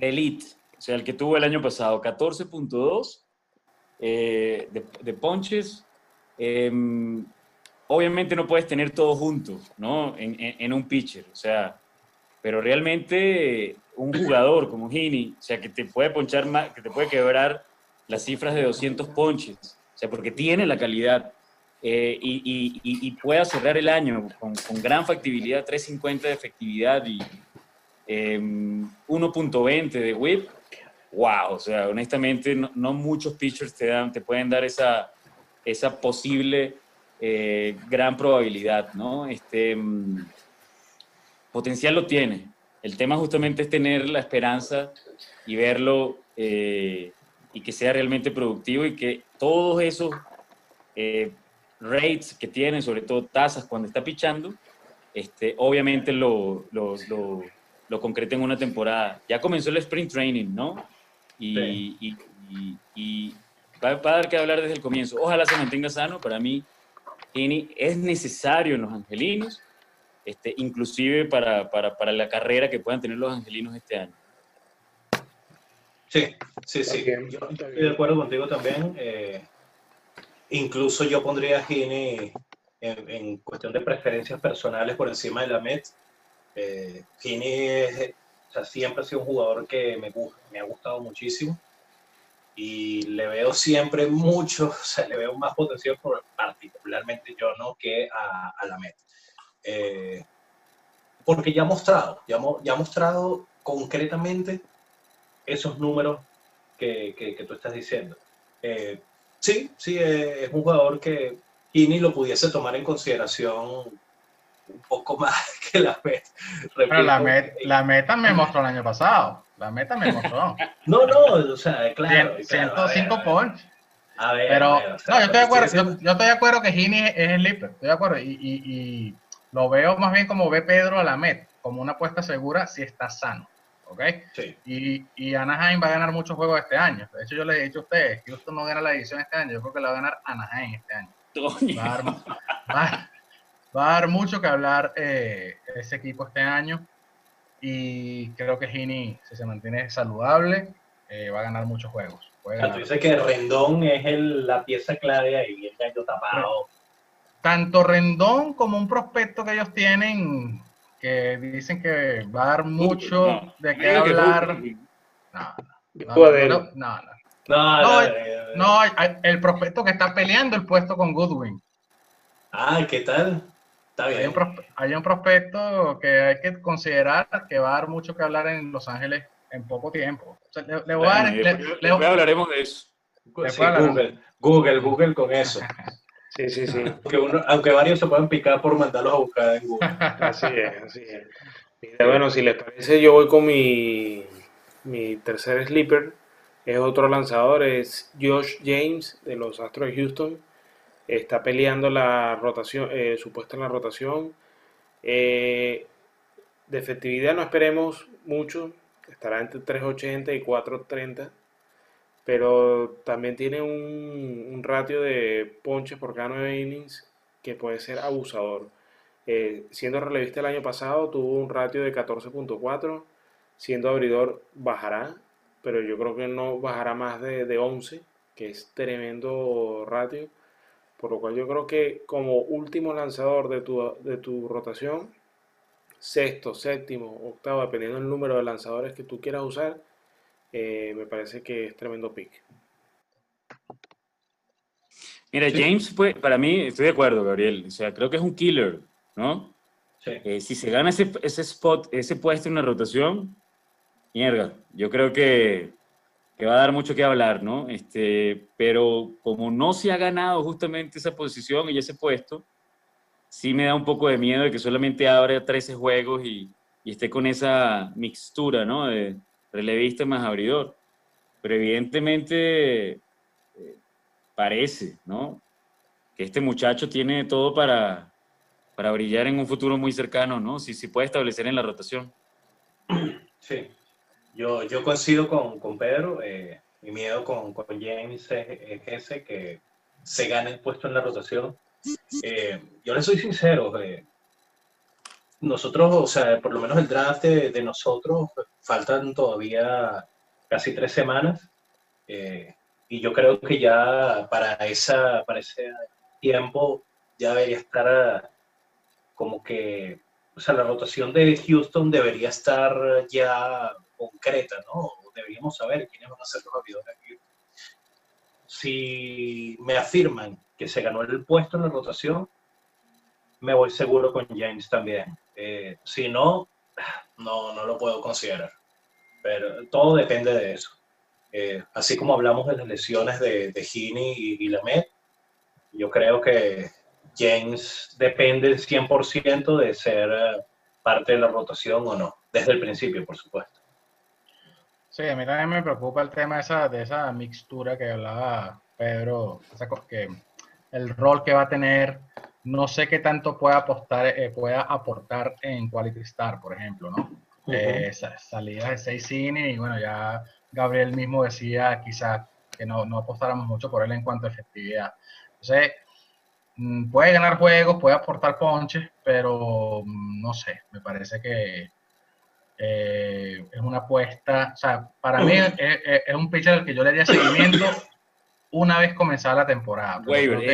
Elite, o sea, el que tuvo el año pasado, 14.2 eh, de, de, ponches. Em, obviamente no puedes tener todo junto, ¿no? En, un pitcher, o sea, pero realmente un jugador como Gini, o sea, que te puede ponchar más, que te puede quebrar las cifras de 200 ponches, sea, porque tiene la calidad eh, y, y, pueda cerrar el año con, con gran factibilidad, 350 de efectividad y 1.20 em, de whip, wow, o sea, honestamente no, muchos pitchers te, dan, te pueden dar esa, esa posible eh, gran probabilidad, ¿no? Este, em, potencial lo tiene. El tema justamente es tener la esperanza y verlo eh, y que sea realmente productivo y que todos esos eh, rates que tiene, sobre todo tasas cuando está pichando, este, obviamente lo, lo lo concrete en una temporada. Ya comenzó el sprint training, ¿no? Y, va, a dar que hablar desde el comienzo. Ojalá se mantenga sano. Para mí, es necesario en los angelinos, este, inclusive para, la carrera que puedan tener los angelinos este año. Sí, sí, sí. Yo estoy de acuerdo contigo también. Eh, incluso yo pondría a Gini en, en, cuestión de preferencias personales por encima de la Met. Eh, siempre ha sido un jugador que me, me ha gustado muchísimo y le veo siempre mucho, o sea, le veo más potencial, por, particularmente yo, ¿no? Que a, a la meta. Eh, porque ya ha mostrado, ya, ya ha mostrado concretamente esos números que, que, tú estás diciendo. Eh, sí, sí, es un jugador que Kini lo pudiese tomar en consideración un poco más que la meta. Pero la, la meta me mostró el año pasado. La meta me mostró. no, no, o sea, claro. 105 points. A ver, pero, no, yo estoy de acuerdo, yo, estoy de acuerdo que Gini es el Lipper, estoy de acuerdo, y, y, y, lo veo más bien como ve Pedro a la Met, como una apuesta segura si está sano, ¿ok? Sí. Y, y Anaheim va a ganar muchos juegos este año, de hecho yo les he dicho a ustedes, Houston no gana la edición este año, yo creo que la va a ganar Anaheim este año. Va a, dar, va, a dar, mucho que hablar eh, ese equipo este año, y creo que Gini, si se mantiene saludable, eh, va a ganar muchos juegos. Tú dices que Rendón es el, la pieza clave ahí, el gallo tapado. Tanto Rendón como un prospecto que ellos tienen, que dicen que va a dar mucho de qué hablar. No, no, no, no, no, el prospecto que está peleando el puesto con Goodwin. Ah, ¿qué tal? Está bien. Hay un, prospecto que hay que considerar que va a dar mucho que hablar en Los Ángeles en poco tiempo. le, voy a, le, hablaremos de eso. Google, Google, Google con eso. Sí, sí, sí. Aunque, varios se pueden picar por mandarlos a buscar en Google. Así es, así es. bueno, si les parece, yo voy con mi, mi tercer sleeper. Es otro lanzador, es Josh James de los Astros de Houston. Está peleando la rotación, eh, supuesta en la rotación. Eh, de efectividad no esperemos mucho, estará entre 3.80 y 4.30, pero también tiene un, ratio de ponches por cada 9 innings que puede ser abusador. Eh, siendo relevista el año pasado, tuvo un ratio de 14.4, siendo abridor bajará, pero yo creo que no bajará más de, de 11, que es tremendo ratio. Por lo cual yo creo que como último lanzador de tu, de tu rotación, sexto, séptimo, octavo, dependiendo del número de lanzadores que tú quieras usar, eh, me parece que es tremendo pick. Mira, James, pues, para mí, estoy de acuerdo, Gabriel. O sea, creo que es un killer, ¿no? Sí. Eh, si se gana ese, ese spot, ese puesto en la rotación, mierda, yo creo que, que, va a dar mucho que hablar, ¿no? Este, pero como no se ha ganado justamente esa posición y ese puesto, sí me da un poco de miedo de que solamente abra 13 juegos y, y esté con esa mixtura, ¿no? De relevista más abridor. Pero evidentemente eh, parece, ¿no? Que este muchacho tiene todo para, para brillar en un futuro muy cercano, ¿no? Si se puede establecer en la rotación. Sí, yo, yo coincido con, con Pedro. Eh, mi miedo con, con James es, ese, que se gane el puesto en la rotación eh, yo le soy sincero, eh, nosotros, o sea, por lo menos el draft de, nosotros, faltan todavía casi tres semanas. Eh, y yo creo que ya para, esa, para ese tiempo ya debería estar como que, o sea, la rotación de Houston debería estar ya concreta, ¿no? Deberíamos saber quiénes van a ser los abridores aquí. Si me afirman que se ganó el puesto en la rotación, me voy seguro con James también. Eh, si no, no, no lo puedo considerar. Pero todo depende de eso. Eh, así como hablamos de las lesiones de, de Gini y, y Lamet, yo creo que James depende 100% de ser eh, parte de la rotación o no, desde el principio, por supuesto. Sí, a mí también me preocupa el tema de esa, de esa mixtura que hablaba Pedro, esa, que el rol que va a tener. No sé qué tanto pueda, apostar, eh, pueda aportar en Quality Star, por ejemplo, ¿no? Eh, salida de seis cines y bueno, ya Gabriel mismo decía quizás que no, no apostáramos mucho por él en cuanto a efectividad. Entonces, mm, puede ganar juegos, puede aportar ponches, pero mm, no sé, me parece que eh, es una apuesta, o sea, para mí es, es, un pitcher al que yo le haría seguimiento una vez comenzada la temporada.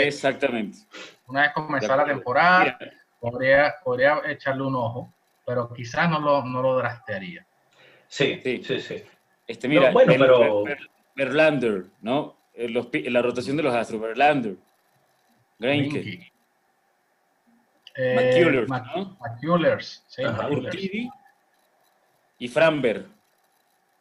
exactamente. Una vez comenzada la temporada, podría, podría echarle un ojo, pero quizás no lo, no lo drastearía. Sí, sí, sí. sí. Este, mira, bueno, pero... Verlander, ¿no? la rotación de los Astros, Verlander, Greinke. Eh, McCullers, sí, y Framber.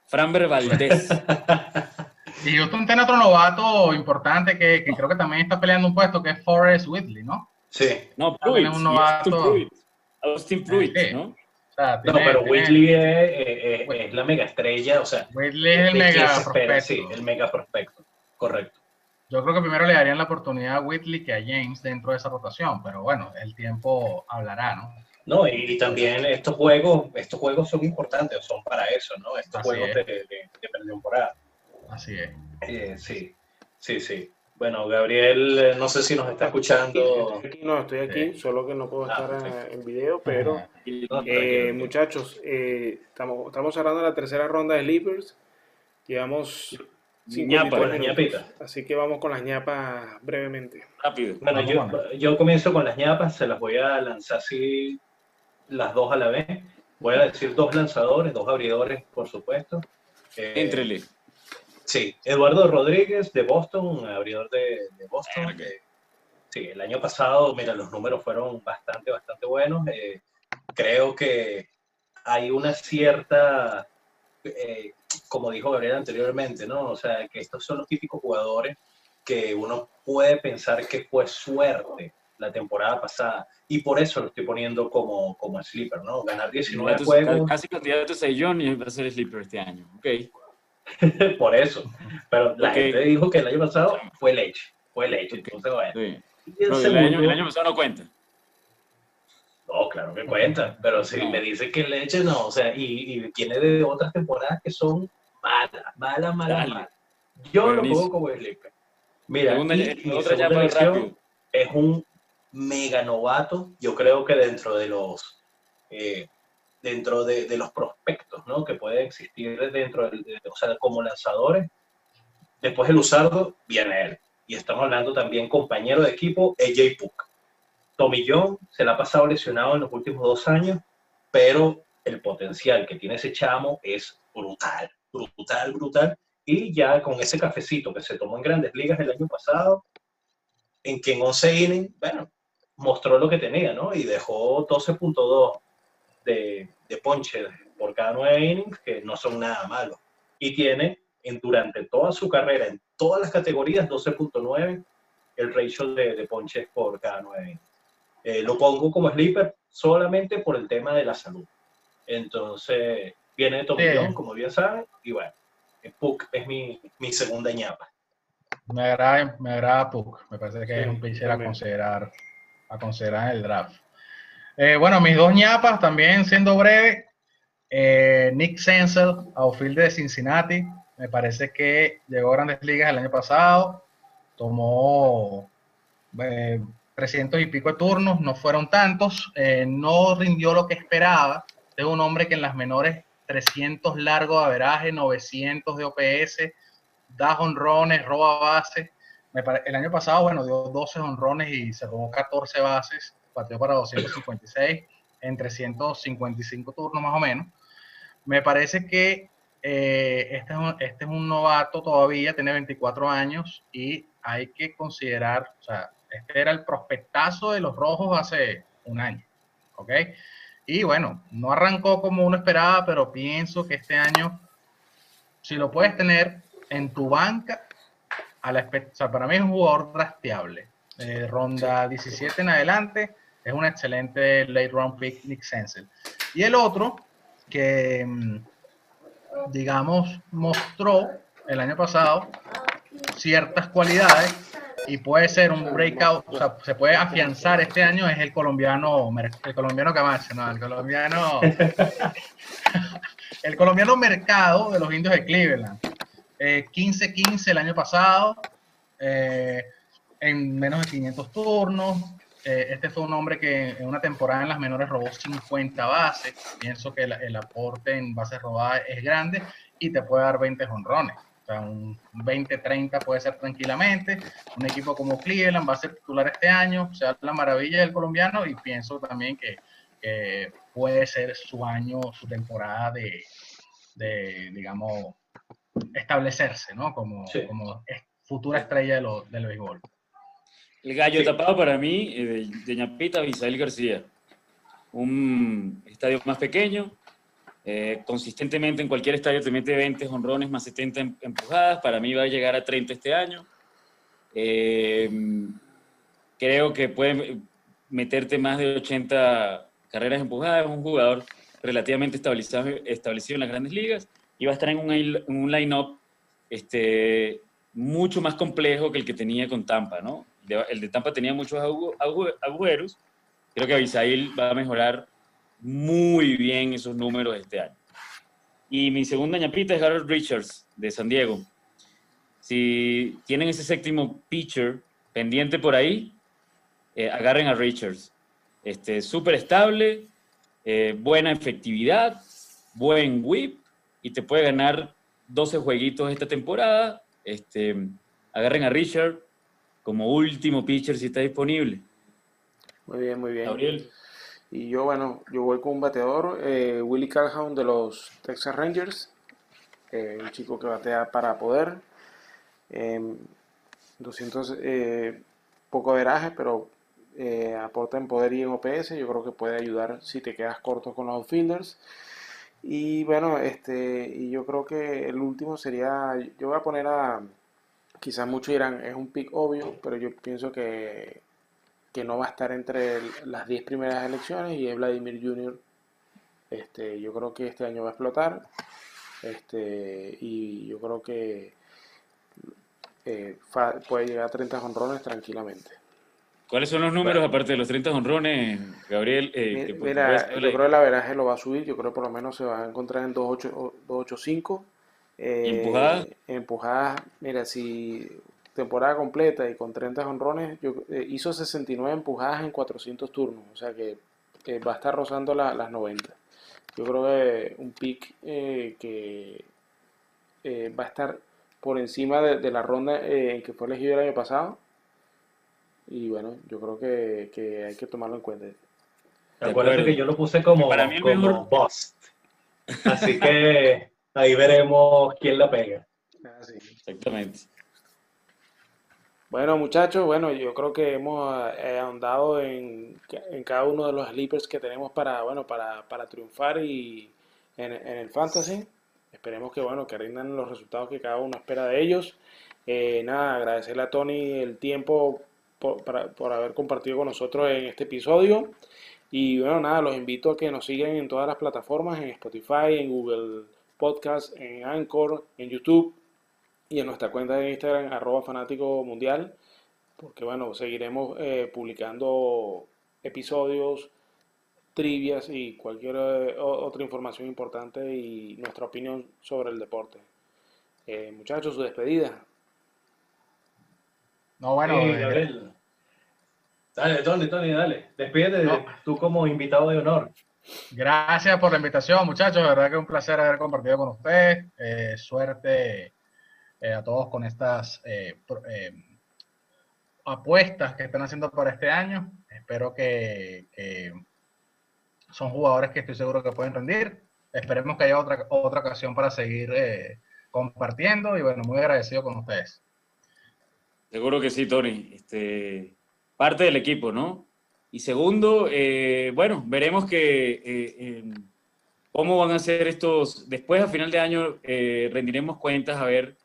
Framber Valdés. Y Houston tiene otro novato importante que, que, creo que también está peleando un puesto, que es Forrest Whitley, ¿no? Sí. No, Pruitt. Un novato. Austin Pruitt, ¿no? no, pero Whitley es, es, la mega estrella, o sea. Whitley es el mega prospecto. Sí, el mega prospecto, correcto. Yo creo que primero le darían la oportunidad a Whitley que a James dentro de esa rotación, pero bueno, el tiempo hablará, ¿no? No, y, también estos juegos, estos juegos son importantes, son para eso, ¿no? Estos juegos de, de, de, temporada. Así es. Eh, sí, sí, sí. Bueno, Gabriel, eh, no sé si nos está escuchando. no, estoy aquí, solo que no puedo ah, estar en video, pero eh, muchachos, eh, estamos, estamos cerrando la tercera ronda de Sleepers. Llevamos ñapas, ñapitas. Así que vamos con las ñapas brevemente. Rápido. Bueno, yo, yo, comienzo con las ñapas, se las voy a lanzar así las dos a la vez. Voy a decir dos lanzadores, dos abridores, por supuesto. Entrele. Sí, Eduardo Rodríguez de Boston, abridor de, Boston. sí, el año pasado, mira, los números fueron bastante, bastante buenos. Eh, creo que hay una cierta, eh, como dijo Gabriel anteriormente, ¿no? O sea, que estos son los típicos jugadores que uno puede pensar que fue suerte la temporada pasada. Y por eso lo estoy poniendo como, como sleeper, ¿no? Ganar 19 juegos. Casi candidato a John y va a ser sleeper este año. Ok. por eso. Pero la gente dijo que el año pasado fue leche. Fue leche. Entonces, bueno. el, año, el, año, pasado no cuenta. No, claro que cuenta. Pero si me dice que leche, no. O sea, y, y tiene de otras temporadas que son malas, malas, malas, malas. Yo lo pongo como sleeper. Mira, y, otra es un mega novato. Yo creo que dentro de los eh, dentro de, de, los prospectos ¿no? que pueden existir dentro, de, o sea, como lanzadores. Después el usardo viene él. Y estamos hablando también compañero de equipo, AJ Puck. Tommy John se la ha pasado lesionado en los últimos dos años, pero el potencial que tiene ese chamo es brutal, brutal, brutal. Y ya con ese cafecito que se tomó en grandes ligas el año pasado, en que en 11 innings, bueno, mostró lo que tenía, ¿no? Y dejó 12.2 de, de ponche por cada nueve innings, que no son nada malos. Y tiene en, durante toda su carrera, en todas las categorías, 12.9 el ratio de, de, ponches por cada nueve innings. Eh, lo pongo como sleeper solamente por el tema de la salud. Entonces, viene de Tomillón, como bien saben, y bueno, Puck es mi, mi segunda ñapa. Me agrada, me agrada Puck, me parece que es un pitcher a considerar, a considerar en el draft. Eh, bueno, mis dos ñapas también siendo breve. Eh, Nick Senzel, outfield de Cincinnati. Me parece que llegó a grandes ligas el año pasado. Tomó 300 eh, y pico de turnos, no fueron tantos. no rindió lo que esperaba. Es un hombre que en las menores 300 largo de averaje, 900 de OPS, da honrones, roba bases. el año pasado, bueno, dio 12 honrones y se robó 14 bases batió para 256 en 355 turnos más o menos. Me parece que eh, este, es un, este, es un, novato todavía, tiene 24 años y hay que considerar, o sea, este era el prospectazo de los rojos hace un año, ¿ok? Y bueno, no arrancó como uno esperaba, pero pienso que este año, si lo puedes tener en tu banca, a la, o sea, para mí es un jugador rastreable. Eh, ronda 17 en adelante, es un excelente late round pick, Nick Senzel. Y el otro, que mm, digamos mostró el año pasado ciertas cualidades y puede ser un breakout, o sea, se puede afianzar este año, es el colombiano, el colombiano Camacho, no, el colombiano, el colombiano mercado de los indios de Cleveland. 15-15 eh, el año pasado, eh, en menos de 500 turnos, eh, este fue un hombre que en una temporada en las menores robó 50 bases. Pienso que el, aporte en bases robadas es grande y te puede dar 20 jonrones. O sea, un 20-30 puede ser tranquilamente. Un equipo como Cleveland va a ser titular este año. O sea, la maravilla del colombiano y pienso también que, puede ser su año, su temporada de, de digamos, establecerse, ¿no? Como, como futura estrella de lo, del béisbol. El gallo tapado para mí, de, de Ñapita, Isabel García. Un estadio más pequeño, Eh, consistentemente en cualquier estadio te mete 20 honrones más 70 em, empujadas. Para mí va a llegar a 30 este año. Eh, creo que puede meterte más de 80 carreras empujadas. Es un jugador relativamente establecido, establecido en las grandes ligas y va a estar en un, un line-up este, mucho más complejo que el que tenía con Tampa, ¿no? El de Tampa tenía muchos agujeros. Creo que Abisail va a mejorar muy bien esos números este año. Y mi segunda ñapita es Harold Richards, de San Diego. Si tienen ese séptimo pitcher pendiente por ahí, eh, agarren a Richards. Este, súper estable, eh, buena efectividad, buen whip y te puede ganar 12 jueguitos esta temporada. Este, agarren a Richard como último pitcher si está disponible. Muy bien, muy bien. Gabriel. Y yo, bueno, yo voy con un bateador, eh, Willie Calhoun de los Texas Rangers, eh, un chico que batea para poder. 200, em, eh, poco veraje, pero aporta en poder y en OPS. Yo creo que puede ayudar si te quedas corto con los outfielders. Y bueno, este, y yo creo que el último sería, yo voy a poner a, quizás muchos dirán, es un pick obvio, pero yo pienso que, que no va a estar entre las 10 primeras elecciones y es Vladimir Jr. Este, yo creo que este año va a explotar. Este, y yo creo que eh, puede llegar a 30 honrones tranquilamente. ¿Cuáles son los números, aparte de los 30 honrones, Gabriel? Eh, mira, yo creo que la veraje lo va a subir, yo creo que por lo menos se va a encontrar en 2.85. Eh, ¿Empujadas? Empujadas, mira, si temporada completa y con 30 honrones, yo, eh, hizo 69 empujadas en 400 turnos, o sea que, va a estar rozando las 90. Yo creo que un pick eh, que va a estar por encima de, la ronda en que fue elegido el año pasado y bueno, yo creo que, hay que tomarlo en cuenta. Acuérdate que yo lo puse como, Para mí como bust. Así que ahí veremos quién la pega. Ah, Exactamente. Bueno, muchachos, bueno, yo creo que hemos eh, ahondado en, en, cada uno de los sleepers que tenemos para, bueno, para, para triunfar y en, en, el fantasy. Esperemos que, bueno, que rindan los resultados que cada uno espera de ellos. Eh, nada, agradecerle a Tony el tiempo por, haber compartido con nosotros en este episodio. Y bueno, nada, los invito a que nos sigan en todas las plataformas, en Spotify, en Google Podcast, en Anchor, en YouTube y en nuestra cuenta de Instagram, arroba fanático mundial, porque bueno, seguiremos eh, publicando episodios, trivias y cualquier eh, otra información importante y nuestra opinión sobre el deporte. Eh, muchachos, su despedida. No, bueno. Eh, dale, Tony, Tony, dale. Despídete tú como invitado de honor. Gracias por la invitación, muchachos. De verdad que un placer haber compartido con ustedes. Eh, suerte eh, a todos con estas apuestas que están haciendo para este año. Espero que, son jugadores que estoy seguro que pueden rendir. Esperemos que haya otra, otra ocasión para seguir compartiendo y bueno, muy agradecido con ustedes. Seguro que sí, Tony. Este, parte del equipo, ¿no? Y segundo, eh, bueno, veremos que eh, cómo van a ser estos, después a final de año eh, rendiremos cuentas a ver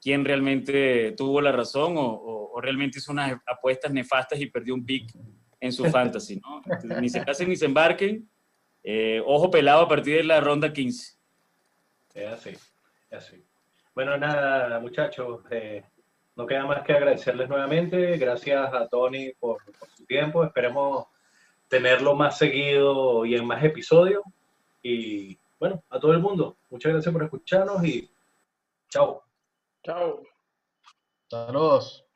quién realmente tuvo la razón o, realmente hizo unas apuestas nefastas y perdió un pick en su fantasy, ¿no? ni se casen ni se embarquen. ojo pelado a partir de la ronda 15. Es así, es así. Bueno, nada, muchachos, no queda más que agradecerles nuevamente. Gracias a Tony por, su tiempo. Esperemos tenerlo más seguido y en más episodios. Y bueno, a todo el mundo, muchas gracias por escucharnos y chao. Chao. Saludos.